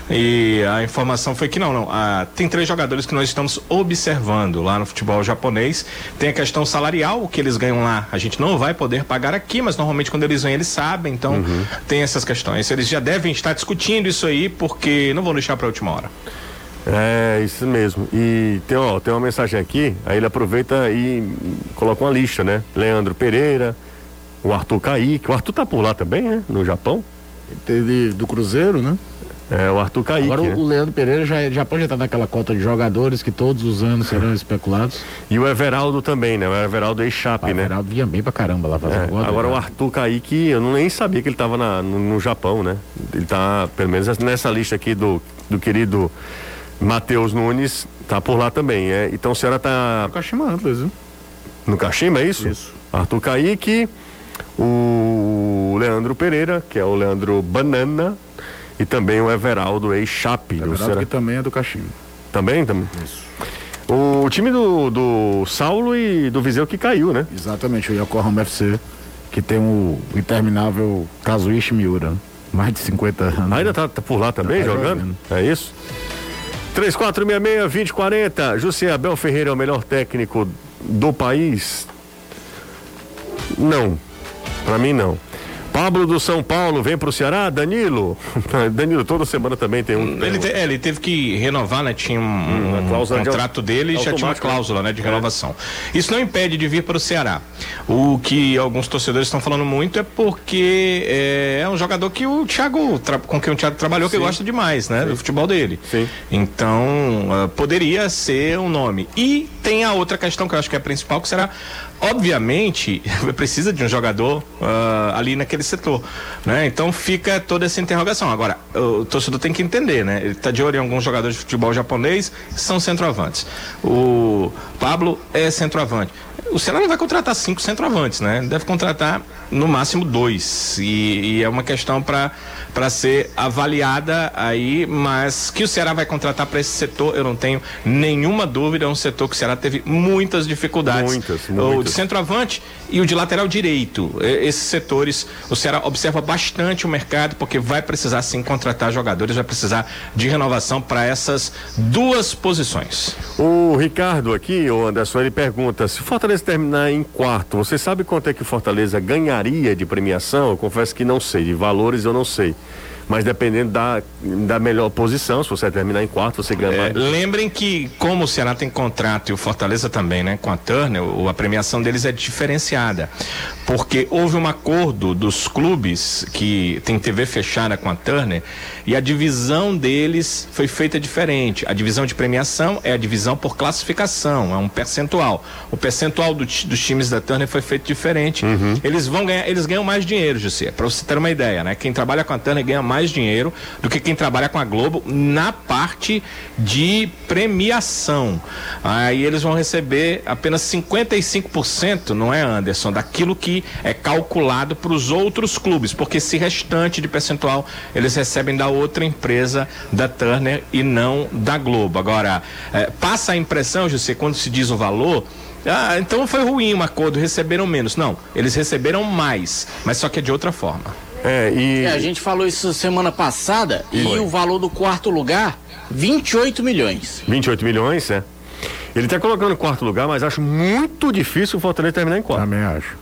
E a informação foi que não, não. Ah, tem três jogadores que nós estamos observando lá no futebol japonês. Tem a questão salarial, o que eles ganham lá. A gente não vai poder pagar aqui, mas normalmente quando eles vêm eles sabem. Então uhum. tem essas questões. Eles já devem estar discutindo isso aí porque não vão deixar para a última hora. É, isso mesmo. E tem, ó, tem uma mensagem aqui, aí ele aproveita e coloca uma lista, né? Leandro Pereira, o Arthur Kaique. O Arthur tá por lá também, né? No Japão. Ele teve do Cruzeiro, né? É, o Arthur Kaique. Agora né? o Leandro Pereira já, já pode estar naquela cota de jogadores que todos os anos serão especulados. E o Everaldo também, né? O Everaldo ex-chape, ah, né? O Everaldo vinha bem pra caramba lá fazer é, Agora o Arthur Kaique, eu nem sabia que ele estava no, no Japão, né? Ele tá, pelo menos nessa lista aqui do, do querido Matheus Nunes tá por lá também, é. Então a senhora tá. No Kashima Antlers, viu? No Kashima, é isso? Isso. Arthur Kaique, o Leandro Pereira, que é o Leandro Banana, e também o Everaldo ex-Chape. Everaldo que também é do Kashima. Também? também? Isso. O time do, do Saulo e do Viseu que caiu, né? Exatamente, o Yokohama FC, que tem o interminável Kazuichi Miura. Mais de 50 anos. Ainda tá, tá por lá também, tá jogando? jogando? É isso? 3466-2040. José Abel Ferreira é o melhor técnico do país? Não. Para mim, não. Pablo do São Paulo vem pro Ceará, Danilo. Danilo, toda semana também tem um. Ele, te, é, ele teve que renovar, né? Tinha um, hum, um contrato de, dele e já tinha uma cláusula né, de é. renovação. É. Isso não impede de vir para o Ceará. O que alguns torcedores estão falando muito é porque é, é um jogador que o Thiago, com quem o Thiago trabalhou, Sim. que gosta demais, né? Sim. Do futebol dele. Sim. Então, uh, poderia ser um nome. E tem a outra questão que eu acho que é a principal, que será obviamente precisa de um jogador uh, ali naquele setor, né? Então fica toda essa interrogação. Agora, o torcedor tem que entender, né? Ele está de olho em alguns jogadores de futebol japonês são centroavantes. O Pablo é centroavante. O Ceará não vai contratar cinco centroavantes, né? Deve contratar no máximo dois. E, e é uma questão para para ser avaliada aí, mas que o Ceará vai contratar para esse setor, eu não tenho nenhuma dúvida. É um setor que o Ceará teve muitas dificuldades. Muitas, muitas. O de centroavante e o de lateral direito. Esses setores, o Ceará observa bastante o mercado, porque vai precisar sim contratar jogadores, vai precisar de renovação para essas duas posições. O Ricardo aqui, o Anderson, ele pergunta: se o Fortaleza terminar em quarto, você sabe quanto é que o Fortaleza ganharia de premiação? Eu confesso que não sei, de valores eu não sei mas dependendo da, da melhor posição, se você terminar em quarto, você ganha é, mais. Lembrem que, como o Ceará tem contrato e o Fortaleza também, né, com a Turner, a premiação deles é diferenciada. Porque houve um acordo dos clubes que tem TV fechada com a Turner e a divisão deles foi feita diferente. A divisão de premiação é a divisão por classificação, é um percentual. O percentual do, dos times da Turner foi feito diferente. Uhum. Eles vão ganhar, eles ganham mais dinheiro, José, para você ter uma ideia, né? Quem trabalha com a Turner ganha mais mais dinheiro do que quem trabalha com a Globo na parte de premiação. Aí eles vão receber apenas 55%, não é, Anderson, daquilo que é calculado para os outros clubes, porque esse restante de percentual eles recebem da outra empresa, da Turner e não da Globo. Agora, é, passa a impressão, José, quando se diz o valor. Ah, então foi ruim o acordo, receberam menos. Não, eles receberam mais, mas só que é de outra forma. É, e... É, a gente falou isso semana passada e, e o valor do quarto lugar, 28 milhões. 28 milhões, é. Ele está colocando em quarto lugar, mas acho muito difícil o Fortaleza terminar em quarto. Também acho.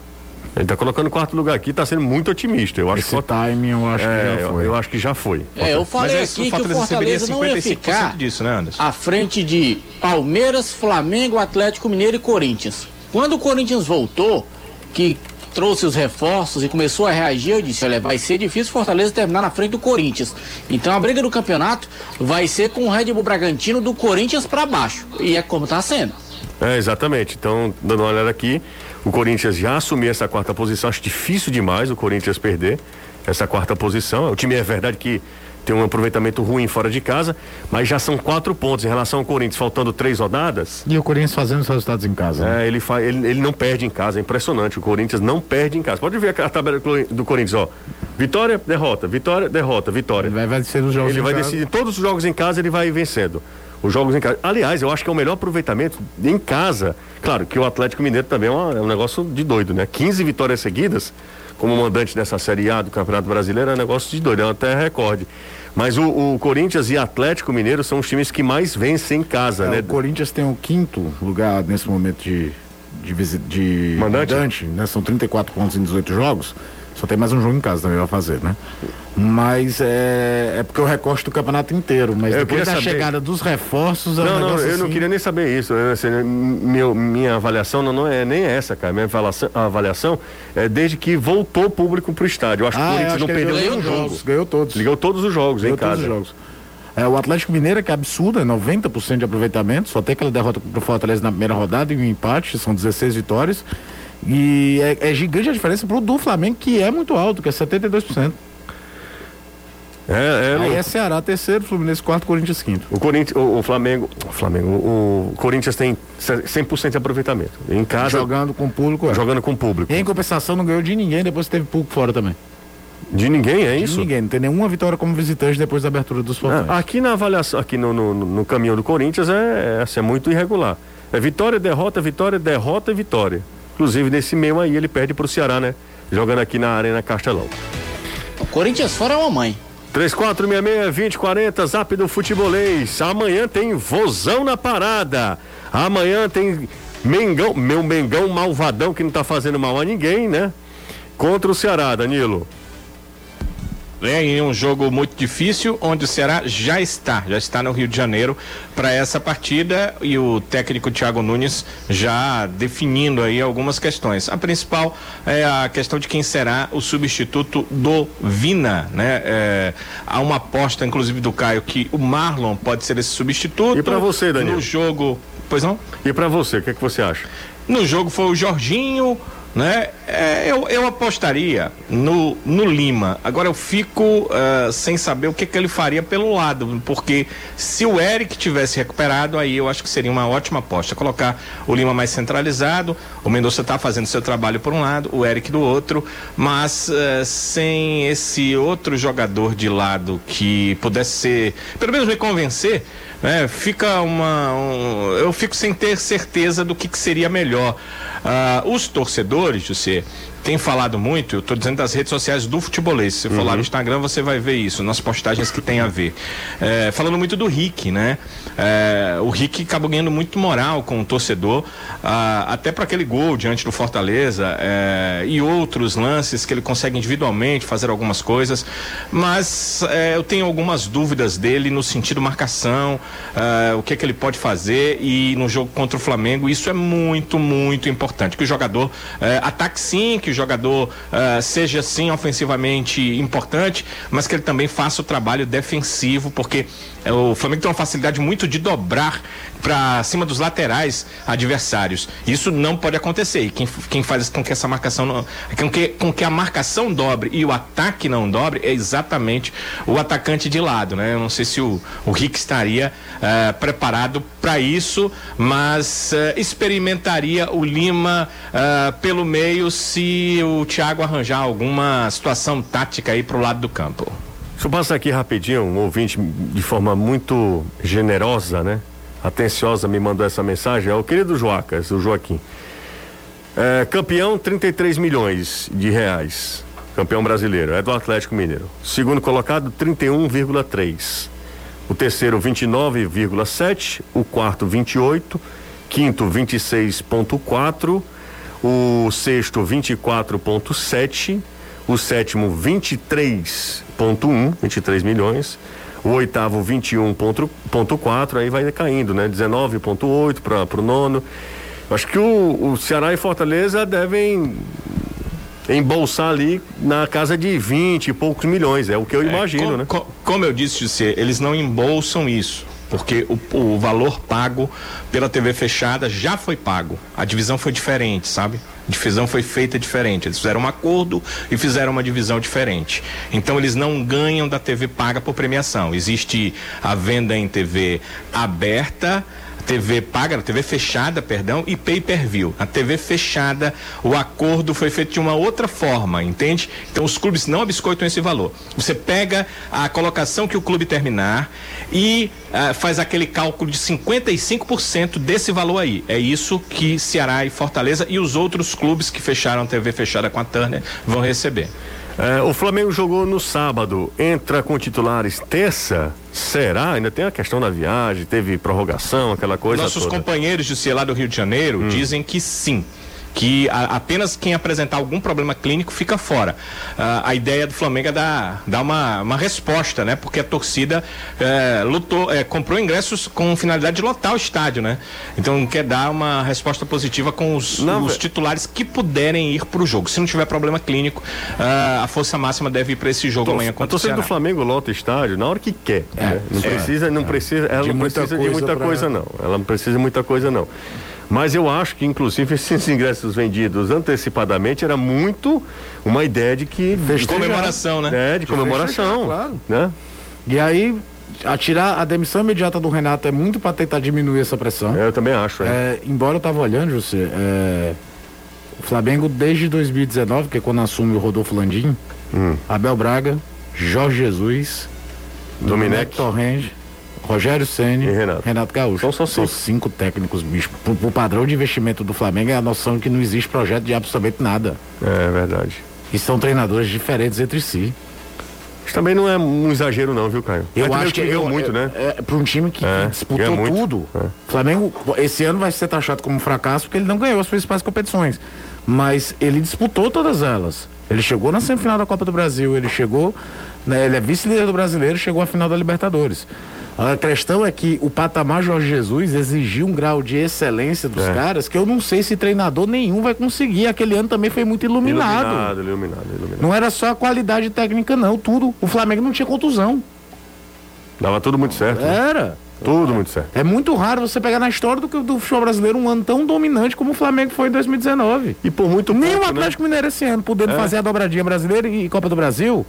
Ele está colocando em quarto lugar aqui, está sendo muito otimista. Eu acho Esse que timing eu acho é, que já foi. Eu, eu, acho que já foi. É, eu falei mas aqui que o Fortaleza não ia ficar disso, né, Anderson? à frente de Palmeiras, Flamengo, Atlético Mineiro e Corinthians. Quando o Corinthians voltou, que trouxe os reforços e começou a reagir, eu disse, olha, vai ser difícil Fortaleza terminar na frente do Corinthians. Então a briga do campeonato vai ser com o Red Bull Bragantino do Corinthians para baixo. E é como está sendo. É, exatamente. Então, dando uma olhada aqui, o Corinthians já assumiu essa quarta posição. Acho difícil demais o Corinthians perder essa quarta posição. O time é verdade que tem um aproveitamento ruim fora de casa, mas já são quatro pontos em relação ao Corinthians, faltando três rodadas. E o Corinthians fazendo os resultados em casa. Né? É, ele, fa, ele, ele não perde em casa, é impressionante. O Corinthians não perde em casa. Pode ver a tabela do Corinthians, ó. Vitória, derrota, vitória, derrota, vitória. Ele vai, vai decidir os jogos Ele vai casa. decidir todos os jogos em casa, ele vai vencendo. Os jogos em casa. Aliás, eu acho que é o melhor aproveitamento em casa. Claro que o Atlético Mineiro também é, uma, é um negócio de doido, né? 15 vitórias seguidas como mandante dessa Série A do Campeonato Brasileiro é um negócio de doido, é até recorde. Mas o, o, Corinthians e Atlético Mineiro são os times que mais vencem em casa, é, né? O Corinthians tem o quinto lugar nesse momento de, de, de mandante, mandante né? São 34 pontos em 18 jogos. Só tem mais um jogo em casa também vai fazer, né? Mas é, é porque eu recorte do campeonato inteiro. Mas eu depois da saber... chegada dos reforços. É não, um não, eu assim... não queria nem saber isso. Assim, meu, minha avaliação não, não, é nem essa, cara. Minha avaliação, avaliação é desde que voltou o público pro estádio. Eu acho ah, que o Corinthians não perdeu nenhum jogo. Ganhou todos. Ganhou todos os jogos ganhou em casa. Todos os jogos. É, o Atlético Mineiro, que é absurdo, é 90% de aproveitamento, só tem aquela derrota pro Fortaleza na primeira rodada e um empate, são 16 vitórias. E é, é gigante a diferença pro do Flamengo, que é muito alto, que é 72%. É, é, Aí é Ceará terceiro, Fluminense quarto, Corinthians quinto. O Corinthians, o, o Flamengo, o Flamengo, o, Corinthians tem 100% de aproveitamento. Em casa jogando com público, é. jogando com público. E em compensação não ganhou de ninguém, depois teve público fora também. De ninguém, é isso? De ninguém, não tem nenhuma vitória como visitante depois da abertura dos. Ah, aqui na avaliação, aqui no, no, no caminho do Corinthians é, é, assim, é muito irregular. É vitória, derrota, vitória, derrota e vitória. Inclusive, nesse meio aí, ele perde pro Ceará, né? Jogando aqui na Arena Castelão. O Corinthians fora é uma mãe. 3466-2040, zap do futebolês. Amanhã tem vozão na parada. Amanhã tem Mengão, meu Mengão malvadão que não tá fazendo mal a ninguém, né? Contra o Ceará, Danilo. Né, em um jogo muito difícil, onde o Ceará já está, já está no Rio de Janeiro para essa partida e o técnico Thiago Nunes já definindo aí algumas questões. A principal é a questão de quem será o substituto do Vina, né? É, há uma aposta, inclusive do Caio, que o Marlon pode ser esse substituto. E para você, Daniel? No jogo, pois não? E para você, o que, é que você acha? No jogo foi o Jorginho, né? É, eu, eu apostaria no, no Lima. Agora eu fico uh, sem saber o que, que ele faria pelo lado, porque se o Eric tivesse recuperado, aí eu acho que seria uma ótima aposta. Colocar o Lima mais centralizado, o Mendonça está fazendo seu trabalho por um lado, o Eric do outro, mas uh, sem esse outro jogador de lado que pudesse ser, pelo menos me convencer né? Fica uma. Um, eu fico sem ter certeza do que, que seria melhor. Uh, os torcedores, José, tem falado muito, eu estou dizendo das redes sociais do futebolês. Se você uhum. for lá no uhum. Instagram, você vai ver isso, nas postagens que tem a ver. É, falando muito do Rick, né? É, o Rick acabou ganhando muito moral com o torcedor, ah, até para aquele gol diante do Fortaleza é, e outros lances que ele consegue individualmente fazer algumas coisas. Mas é, eu tenho algumas dúvidas dele no sentido marcação, é, o que é que ele pode fazer e no jogo contra o Flamengo, isso é muito, muito importante. Que o jogador ataque sim, que que o jogador uh, seja sim ofensivamente importante, mas que ele também faça o trabalho defensivo, porque o Flamengo tem uma facilidade muito de dobrar para cima dos laterais adversários. Isso não pode acontecer. E quem, quem faz com que essa marcação não, com que, com que a marcação dobre e o ataque não dobre é exatamente o atacante de lado, né? Eu não sei se o, o Rick estaria uh, preparado para isso, mas uh, experimentaria o Lima uh, pelo meio se o Thiago arranjar alguma situação tática aí para o lado do campo. Deixa eu passar aqui rapidinho, um ouvinte de forma muito generosa, né? atenciosa me mandou essa mensagem é o querido Joacas, o Joaquim. É, campeão, 33 milhões de reais. Campeão brasileiro, é do Atlético Mineiro. Segundo colocado, 31,3. O terceiro, 29,7. O quarto, 28. Quinto, 26,4. O sexto, 24,7. O sétimo, 23,1. 23 milhões o oitavo 21.4, aí vai caindo, né? 19.8 para o nono. Acho que o, o Ceará e Fortaleza devem embolsar ali na casa de 20 e poucos milhões, é o que eu é, imagino, com, né? Com, como eu disse, você, eles não embolsam isso porque o, o valor pago pela TV fechada já foi pago. A divisão foi diferente, sabe? Divisão foi feita diferente. Eles fizeram um acordo e fizeram uma divisão diferente. Então eles não ganham da TV paga por premiação. Existe a venda em TV aberta TV paga, TV fechada, perdão, e pay per view. A TV fechada, o acordo foi feito de uma outra forma, entende? Então os clubes não biscoitam esse valor. Você pega a colocação que o clube terminar e uh, faz aquele cálculo de 55% desse valor aí. É isso que Ceará e Fortaleza e os outros clubes que fecharam TV fechada com a Turner vão receber. É, o Flamengo jogou no sábado, entra com titulares terça. Será? Ainda tem a questão da viagem, teve prorrogação, aquela coisa. Nossos toda. companheiros de Cielá do Rio de Janeiro hum. dizem que sim que a, apenas quem apresentar algum problema clínico fica fora. Uh, a ideia do Flamengo é dar, dar uma, uma resposta, né? Porque a torcida é, lutou, é, comprou ingressos com finalidade de lotar o estádio, né? Então quer dar uma resposta positiva com os, não, os titulares que puderem ir para o jogo. Se não tiver problema clínico, uh, a força máxima deve ir para esse jogo amanhã contra A torcida do Flamengo lota o estádio na hora que quer. É, né? Não precisa, não precisa, ela não precisa de muita pra... coisa não. Ela não precisa de muita coisa não. Mas eu acho que, inclusive, esses ingressos vendidos antecipadamente era muito uma ideia de que. De comemoração, né? É, de, de comemoração. Festejar, claro. Né? E aí, atirar a demissão imediata do Renato é muito para tentar diminuir essa pressão. É, eu também acho. É. É, embora eu tava olhando, você, é, o Flamengo desde 2019, que é quando assume o Rodolfo Landim, hum. Abel Braga, Jorge Jesus, Dominec Torrenge, Rogério Ceni e Renato. Renato Gaúcho. Então são, são cinco técnicos, bicho. Pro padrão de investimento do Flamengo é a noção de que não existe projeto de absolutamente nada. É verdade. E são treinadores diferentes entre si. Isso também não é um exagero não, viu, Caio? Eu acho que ganhou muito, né? É, é para um time que, é, que disputou tudo. É. Flamengo esse ano vai ser taxado como um fracasso porque ele não ganhou as principais competições, mas ele disputou todas elas. Ele chegou na semifinal da Copa do Brasil, ele chegou né? Ele é vice-líder do brasileiro, chegou à final da Libertadores. A questão é que o patamar Jorge Jesus exigiu um grau de excelência dos É. caras que eu não sei se treinador nenhum vai conseguir. Aquele ano também foi muito iluminado. Iluminado, iluminado, iluminado. Não era só a qualidade técnica, não. Tudo. O Flamengo não tinha contusão. Dava tudo muito certo. né? Era. Tudo muito certo. É muito raro você pegar na história do, do futebol brasileiro um ano tão dominante como o Flamengo foi em 2019. E por muito Nem pouco, o né? Atlético Mineiro esse ano, podendo É. fazer a dobradinha brasileira e Copa do Brasil,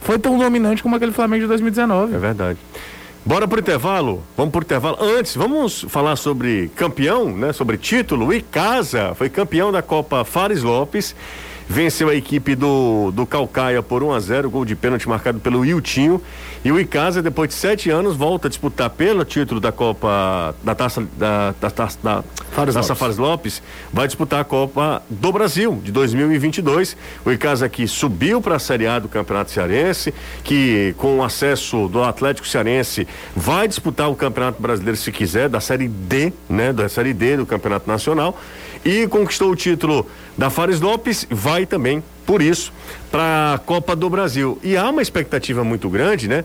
foi tão dominante como aquele Flamengo de 2019. É verdade. Bora pro intervalo? Vamos pro intervalo. Antes, vamos falar sobre campeão, né? Sobre título. E Casa foi campeão da Copa Fares Lopes. Venceu a equipe do, do Calcaia por 1 a 0 gol de pênalti marcado pelo Iltinho. E o Icasa, depois de sete anos, volta a disputar pelo título da Copa. da taça. da, da, taça- da, Fares taça Lopes. Fares Lopes. Vai disputar a Copa do Brasil de 2022. O Icasa que subiu para a Série A do Campeonato Cearense, que com o acesso do Atlético Cearense vai disputar o Campeonato Brasileiro se quiser, da Série D, né? Da Série D do Campeonato Nacional. E conquistou o título da Fares Lopes, vai também, por isso, para a Copa do Brasil. E há uma expectativa muito grande, né?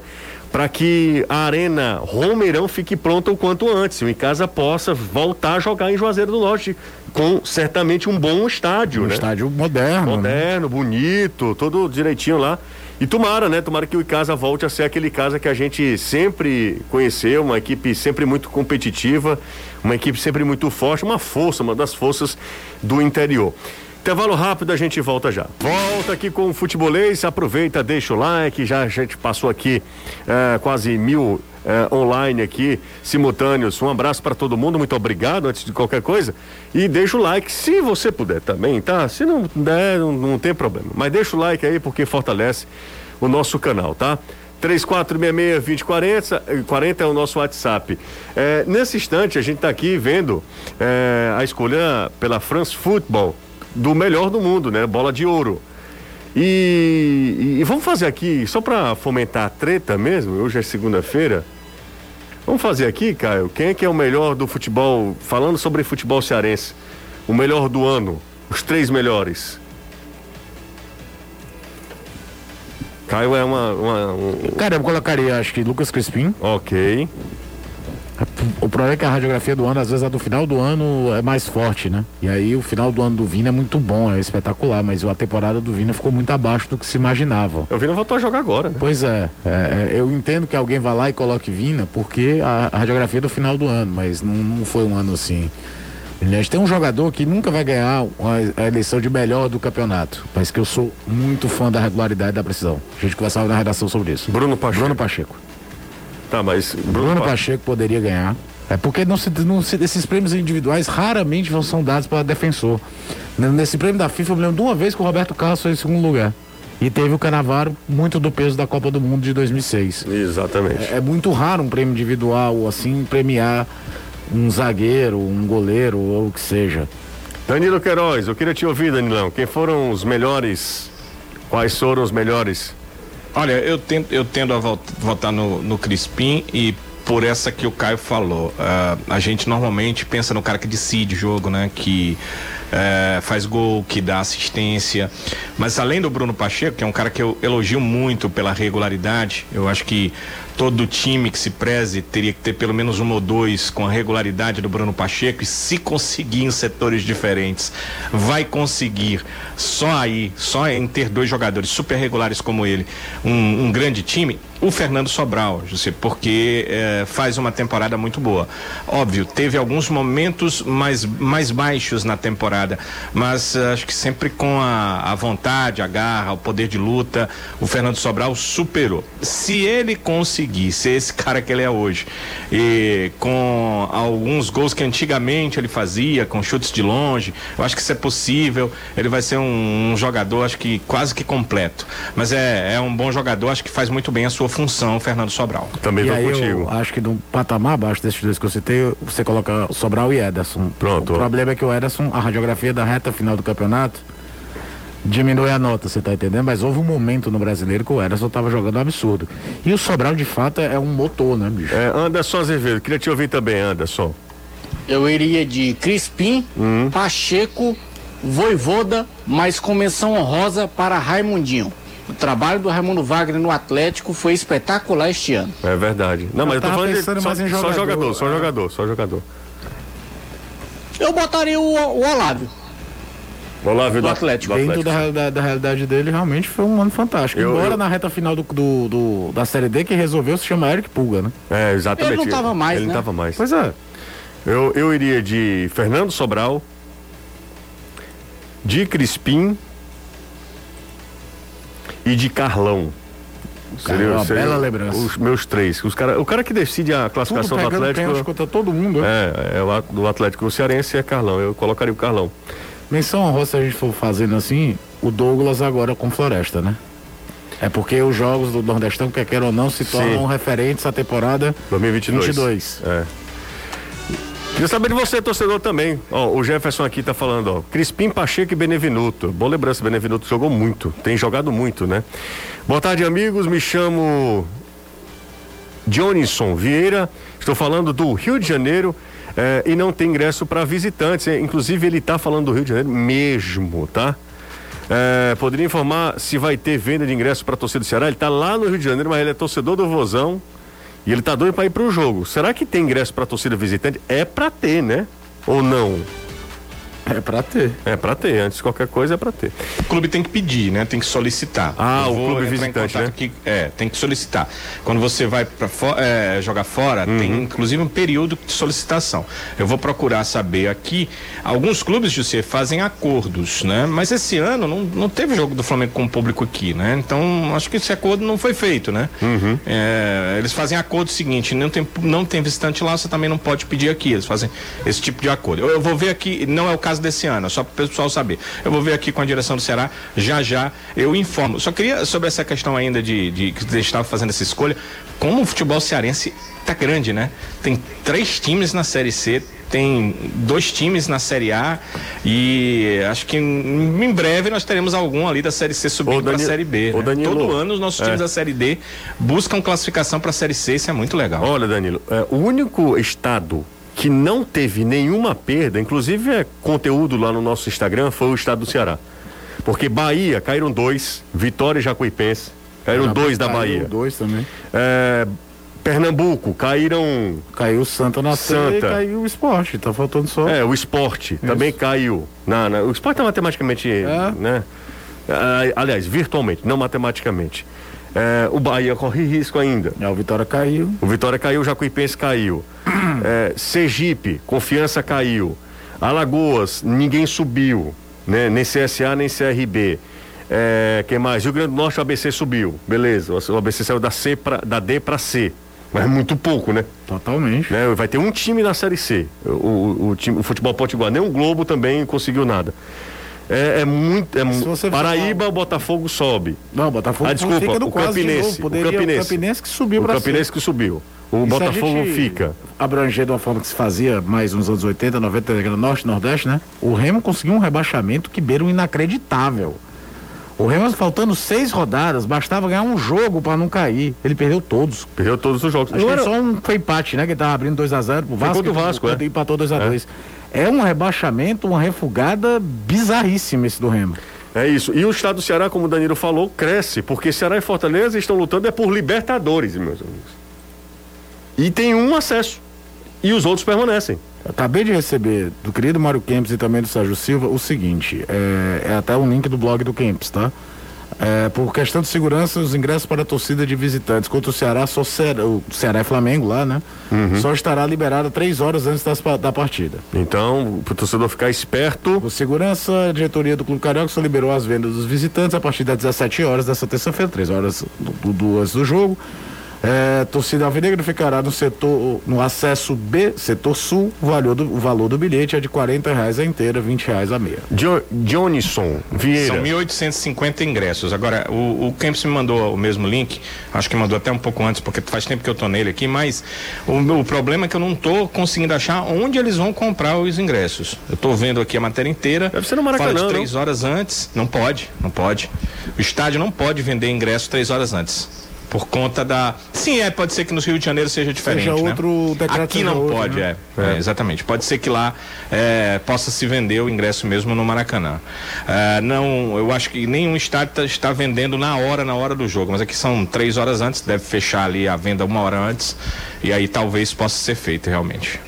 Para que a Arena Romeirão fique pronta o quanto antes. O Icasa possa voltar a jogar em Juazeiro do Norte, com certamente um bom estádio, Um né? estádio moderno. né? Moderno, bonito, todo direitinho lá. E tomara, né? Tomara que o Icasa volte a ser aquele casa que a gente sempre conheceu, uma equipe sempre muito competitiva, uma equipe sempre muito forte, uma força, uma das forças do interior. Intervalo rápido, a gente volta já. Volta aqui com o Futebolês, aproveita, deixa o like, já a gente passou aqui eh, quase mil eh, online aqui, simultâneos. Um abraço para todo mundo, muito obrigado antes de qualquer coisa. E deixa o like, se você puder também, tá? Se não der, não, não tem problema. Mas deixa o like aí porque fortalece o nosso canal, tá? 3466-2040 40 é o nosso WhatsApp. Eh, nesse instante, a gente está aqui vendo eh, a escolha pela France Football do melhor do mundo, né? Bola de ouro. E, e vamos fazer aqui, só para fomentar a treta mesmo, hoje é segunda-feira. Vamos fazer aqui, Caio, quem é que é o melhor do futebol, falando sobre futebol cearense, o melhor do ano, os três melhores. Caio é uma. uma um- Cara, eu colocaria, acho que Lucas Crispim. ok. O problema é que a radiografia do ano, às vezes a do final do ano é mais forte, né? E aí o final do ano do Vina é muito bom, é espetacular, mas a temporada do Vina ficou muito abaixo do que se imaginava. Eu vi não voltou a jogar agora, né? Pois é, é, é, eu entendo que alguém vá lá e coloque Vina, porque a, a radiografia é do final do ano, mas não, não foi um ano assim. Aliás, tem um jogador que nunca vai ganhar a, eleição de melhor do campeonato, mas que eu sou muito fã da regularidade e da precisão. A gente conversava na redação sobre isso. Bruno Pacheco. Bruno Pacheco. Tá, mas. Bruno Pa- Pacheco poderia ganhar. É porque não se, não se- esses prêmios individuais raramente vão são dados para defensor. Nesse prêmio da FIFA, eu me lembro de uma vez que o Roberto Carlos foi em segundo lugar. E teve o Canavaro muito do peso da Copa do Mundo de 2006. Exatamente. É, é muito raro um prêmio individual, assim, premiar um zagueiro, um goleiro ou o que seja. Danilo Queiroz, eu queria te ouvir, Danilão. Quem foram os melhores? Quais foram os melhores? Olha, eu tendo, eu tendo a votar no, no Crispim e por essa que o Caio falou. Ah, a gente normalmente pensa no cara que decide jogo, né? Que eh, faz gol, que dá assistência. Mas além do Bruno Pacheco, que é um cara que eu elogio muito pela regularidade, eu acho que todo time que se preze teria que ter pelo menos um ou dois com a regularidade do Bruno Pacheco e se conseguir em setores diferentes, vai conseguir só aí, só em ter dois jogadores super regulares como ele, um, um grande time, o Fernando Sobral, José, porque eh, faz uma temporada muito boa. Óbvio, teve alguns momentos mais, mais baixos na temporada, mas eh, acho que sempre com a, a vontade, a garra, o poder de luta, o Fernando Sobral superou. Se ele conseguir ser esse cara que ele é hoje, e com alguns gols que antigamente ele fazia, com chutes de longe, eu acho que isso é possível. Ele vai ser um, um jogador, acho que quase que completo. Mas é, é um bom jogador, acho que faz muito bem a sua função, Fernando Sobral. Também e aí contigo. eu acho que no patamar abaixo desses dois que eu citei, você coloca Sobral e Ederson. Pronto. O problema é que o Ederson, a radiografia da reta final do campeonato, diminui a nota, você tá entendendo? Mas houve um momento no brasileiro que o Ederson tava jogando um absurdo. E o Sobral, de fato, é um motor, né, bicho? É, Anderson Azevedo, queria te ouvir também, Anderson. Eu iria de Crispim, Pacheco, Voivoda, mas com menção honrosa para Raimundinho. O trabalho do Raimundo Wagner no Atlético foi espetacular este ano. É verdade. Não, mas eu tô tava falando de só, mais em só jogador, jogador, só é. jogador, só jogador. Eu botaria o, o Olávio. Olávio Do Atlético. Dentro da, realidade- da realidade dele, realmente foi um ano fantástico. Eu- Embora eu- na reta final do, do- do- da Série D, que resolveu se chama Eric Pulga, né? É, exatamente. Ele não tava mais, Ele né? não tava mais. Pois é. Eu, eu iria de Fernando Sobral, de Crispim e de Carlão. Cara, é uma bela lembrança. Os meus três. Os cara, o cara que decide a Tudo classificação do Atlético. pênalti contra todo mundo, né? É, é o do Atlético Cearense é Carlão. Eu colocaria o Carlão. Menção honrosa, se a gente for fazendo assim, o Douglas agora com Floresta, né? É porque os jogos do Nordestão, quer queira ou não, se tornam referentes à temporada 2022. 22. É. Queria saber de você, torcedor, também. Ó, o Jefferson aqui tá falando, ó. Crispim, Pacheco e Benevenuto. Boa lembrança, Benevenuto jogou muito. Tem jogado muito, né? Boa tarde, amigos. Me chamo Johnson Vieira. Estou falando do Rio de Janeiro. eh, e não tem ingresso para visitantes. Inclusive, ele tá falando do Rio de Janeiro mesmo, tá? Eh, poderia informar se vai ter venda de ingresso para torcida do Ceará? Ele tá lá no Rio de Janeiro, mas ele é torcedor do Vozão. E ele tá doido para ir pro jogo. Será que tem ingresso para torcida visitante? É para ter, né? Ou não? É pra ter. É para ter. Antes de qualquer coisa é para ter. O clube tem que pedir, né? Tem que solicitar. Ah, Eu o clube visitante, contato né? aqui, é, tem que solicitar. Quando você vai para jogar fora, Uhum. tem inclusive um período de solicitação. Eu vou procurar saber aqui. Alguns clubes, José, fazem acordos, né? Mas esse ano não, não teve jogo do Flamengo com o público aqui, né? Então, acho que esse acordo não foi feito, né? Uhum. É, eles fazem acordo seguinte, não tem, não tem visitante lá, você também não pode pedir aqui. Eles fazem esse tipo de acordo. Eu, eu vou ver aqui, não é o caso desse ano, só para o pessoal saber. Eu vou ver aqui com a direção do Ceará, já já eu informo. Só queria, sobre essa questão ainda de, de que você estava fazendo essa escolha, como o futebol cearense tá grande, né? Tem três times na Série C, tem dois times na Série A e acho que em, em breve nós teremos algum ali da Série C subindo para a Série B. né? Danilo, Todo ano os nossos é. times da Série D buscam classificação para a Série C, isso é muito legal. Olha, Danilo, é, o único estado que não teve nenhuma perda, inclusive é conteúdo lá no nosso Instagram, foi o estado do Ceará. Porque Bahia caíram dois, Vitória e Jacuipense caíram dois da Bahia. Dois também. É, Pernambuco caíram. Caiu Santa na C e Santa. caiu o esporte. Tá faltando só. É, o esporte também caiu. Na, na- o esporte é matematicamente. É. Né? Ah, aliás, virtualmente, não matematicamente. É, o Bahia corre risco ainda. É, o Vitória caiu. O Vitória caiu, o Jacuipense caiu. É, Sergipe, Confiança caiu. Alagoas, ninguém subiu. Né? Nem CSA, nem CRB. É, quem mais? Rio Grande do Norte, o ABC subiu. Beleza. O ABC saiu da, C pra, da D para C. Mas é muito pouco, né? Totalmente. né? Vai ter um time na Série C. O, o, o time, o futebol potiguar. Nem o Globo também conseguiu nada. É, é muito. É, Paraíba, o Botafogo sobe. Não, Botafogo Ah, desculpa, fica no o Campinense, o Campinense. o Campinense que subiu o Campinense que subiu. O E Botafogo fica. Abranger de uma forma que se fazia mais nos anos 80, 90, no Norte, Nordeste, né? O Remo conseguiu um rebaixamento que beira um inacreditável. O Remo, faltando seis rodadas, bastava ganhar um jogo para não cair. Ele perdeu todos. Perdeu todos os jogos. Acho que só um foi empate, né? Que ele tava abrindo 2x0 pro Vasco. contra o Vasco, e é. empatou 2x2. É. um rebaixamento, uma refugada bizarríssima esse do Remo. É isso. E o estado do Ceará, como o Danilo falou, cresce, porque Ceará e Fortaleza estão lutando é por Libertadores, meus amigos. E tem um acesso. E os outros permanecem. Eu Acabei de receber do querido Mário Kempis e também do Sérgio Silva o seguinte: é, é até um link do blog do Kempis, tá? É, por questão de segurança, os ingressos para a torcida de visitantes contra o Ceará, só será, o Ceará é Flamengo lá, né? Só estará liberado três horas antes das da partida. Então, para o torcedor ficar esperto, O segurança, a diretoria do Clube Carioca só liberou as vendas dos visitantes a partir das 17 horas dessa terça-feira, três horas do, do, antes do jogo. É, torcida Alvinegra ficará no setor, no acesso B, setor sul, o valor do, o valor do bilhete é de 40 reais a inteira, 20 reais a meia. Jo Johnson Vieira. São 1.850 ingressos. Agora, o, o Kempis me mandou o mesmo link, acho que mandou até um pouco antes, porque faz tempo que eu tô nele aqui, mas o, meu- o problema é que eu não tô conseguindo achar onde eles vão comprar os ingressos. Eu tô vendo aqui a matéria inteira. Deve ser no Maracanã, Fala de três horas antes. Não pode, não pode. O estádio não pode vender ingresso três horas antes. Por conta da. Sim, é, pode ser que no Rio de Janeiro seja diferente. Seja né? outro decreto. Aqui não outro, pode, né? é, é, Exatamente. Pode ser que lá é, possa se vender o ingresso mesmo no Maracanã. É, não, eu acho que nenhum estádio tá, está vendendo na hora, na hora do jogo, mas aqui são três horas antes, deve fechar ali a venda uma hora antes, e aí talvez possa ser feito realmente.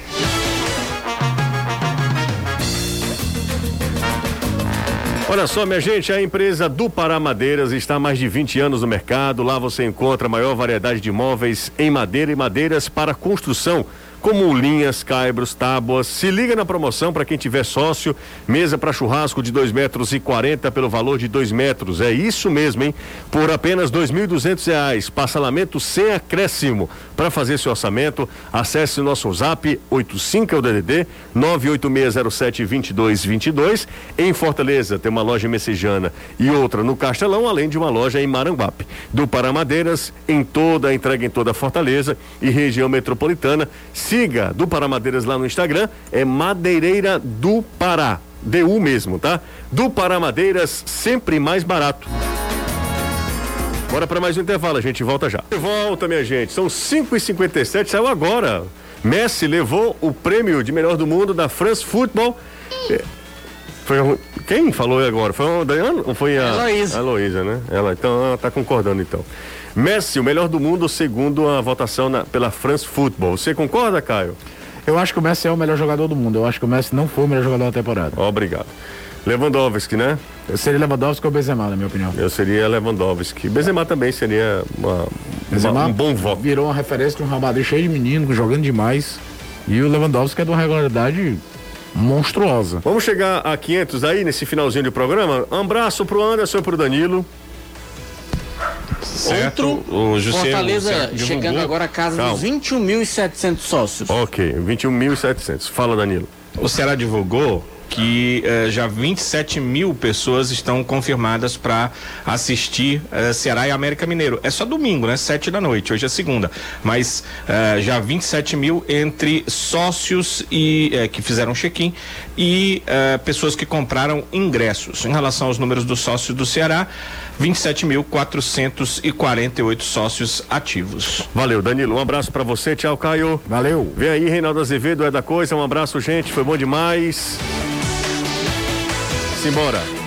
Olha só, minha gente, a empresa do Pará Madeiras está há mais de 20 anos no mercado. Lá você encontra a maior variedade de móveis em madeira e madeiras para construção como linhas, caibros, tábuas. Se liga na promoção para quem tiver sócio, mesa para churrasco de 2 metros e 40 pelo valor de 2 metros. É isso mesmo, hein? Por apenas 2.200 reais. Parcelamento sem acréscimo. Para fazer seu orçamento, acesse o nosso zap 85 é o DDD 986072222. Em Fortaleza tem uma loja messejana e outra no Castelão, além de uma loja em Maranguape. Do Paramadeiras, em toda entrega em toda a Fortaleza e região metropolitana. Siga do Paramadeiras lá no Instagram, é Madeireira do Pará. DU mesmo, tá? Do Paramadeiras, sempre mais barato. Bora para mais um intervalo, a gente volta já. Volta, minha gente. São 5h57, saiu agora. Messi levou o prêmio de melhor do mundo da France Football. É, Foi quem falou agora? Foi a Dayana? Ou foi a Heloísa. a Heloísa, né? Ela então ela tá concordando então. Messi, o melhor do mundo segundo a votação na- pela France Football. Você concorda, Caio? Eu acho que o Messi é o melhor jogador do mundo. Eu acho que o Messi não foi o melhor jogador da temporada. Obrigado. Lewandowski, né? Eu seria Lewandowski ou Benzema, na minha opinião. Eu seria Lewandowski. Benzema também seria uma- Benzema uma- um bom voto. Virou uma referência de um Real Madrid cheio de meninos, jogando demais. E o Lewandowski é de uma regularidade monstruosa. Vamos chegar a 500 aí nesse finalzinho do programa. Um abraço pro Anderson e pro Danilo. Certo? Outro, o José, Fortaleza chegando agora a casa Calma. dos 21.700 sócios. Ok, 21.700. Fala, Danilo. O Ceará divulgou que eh, já 27 mil pessoas estão confirmadas para assistir eh, Ceará e América Mineiro. É só domingo, né? Sete da noite, hoje é segunda. Mas eh, já 27 mil entre sócios e eh, que fizeram check-in e eh, pessoas que compraram ingressos. Em relação aos números dos sócios do Ceará, 27.448 sócios ativos. Valeu, Danilo. Um abraço pra você. Tchau, Caio. Valeu! Vem aí, Reinaldo Azevedo, é da coisa. Um abraço, gente. Foi bom demais. Simbora.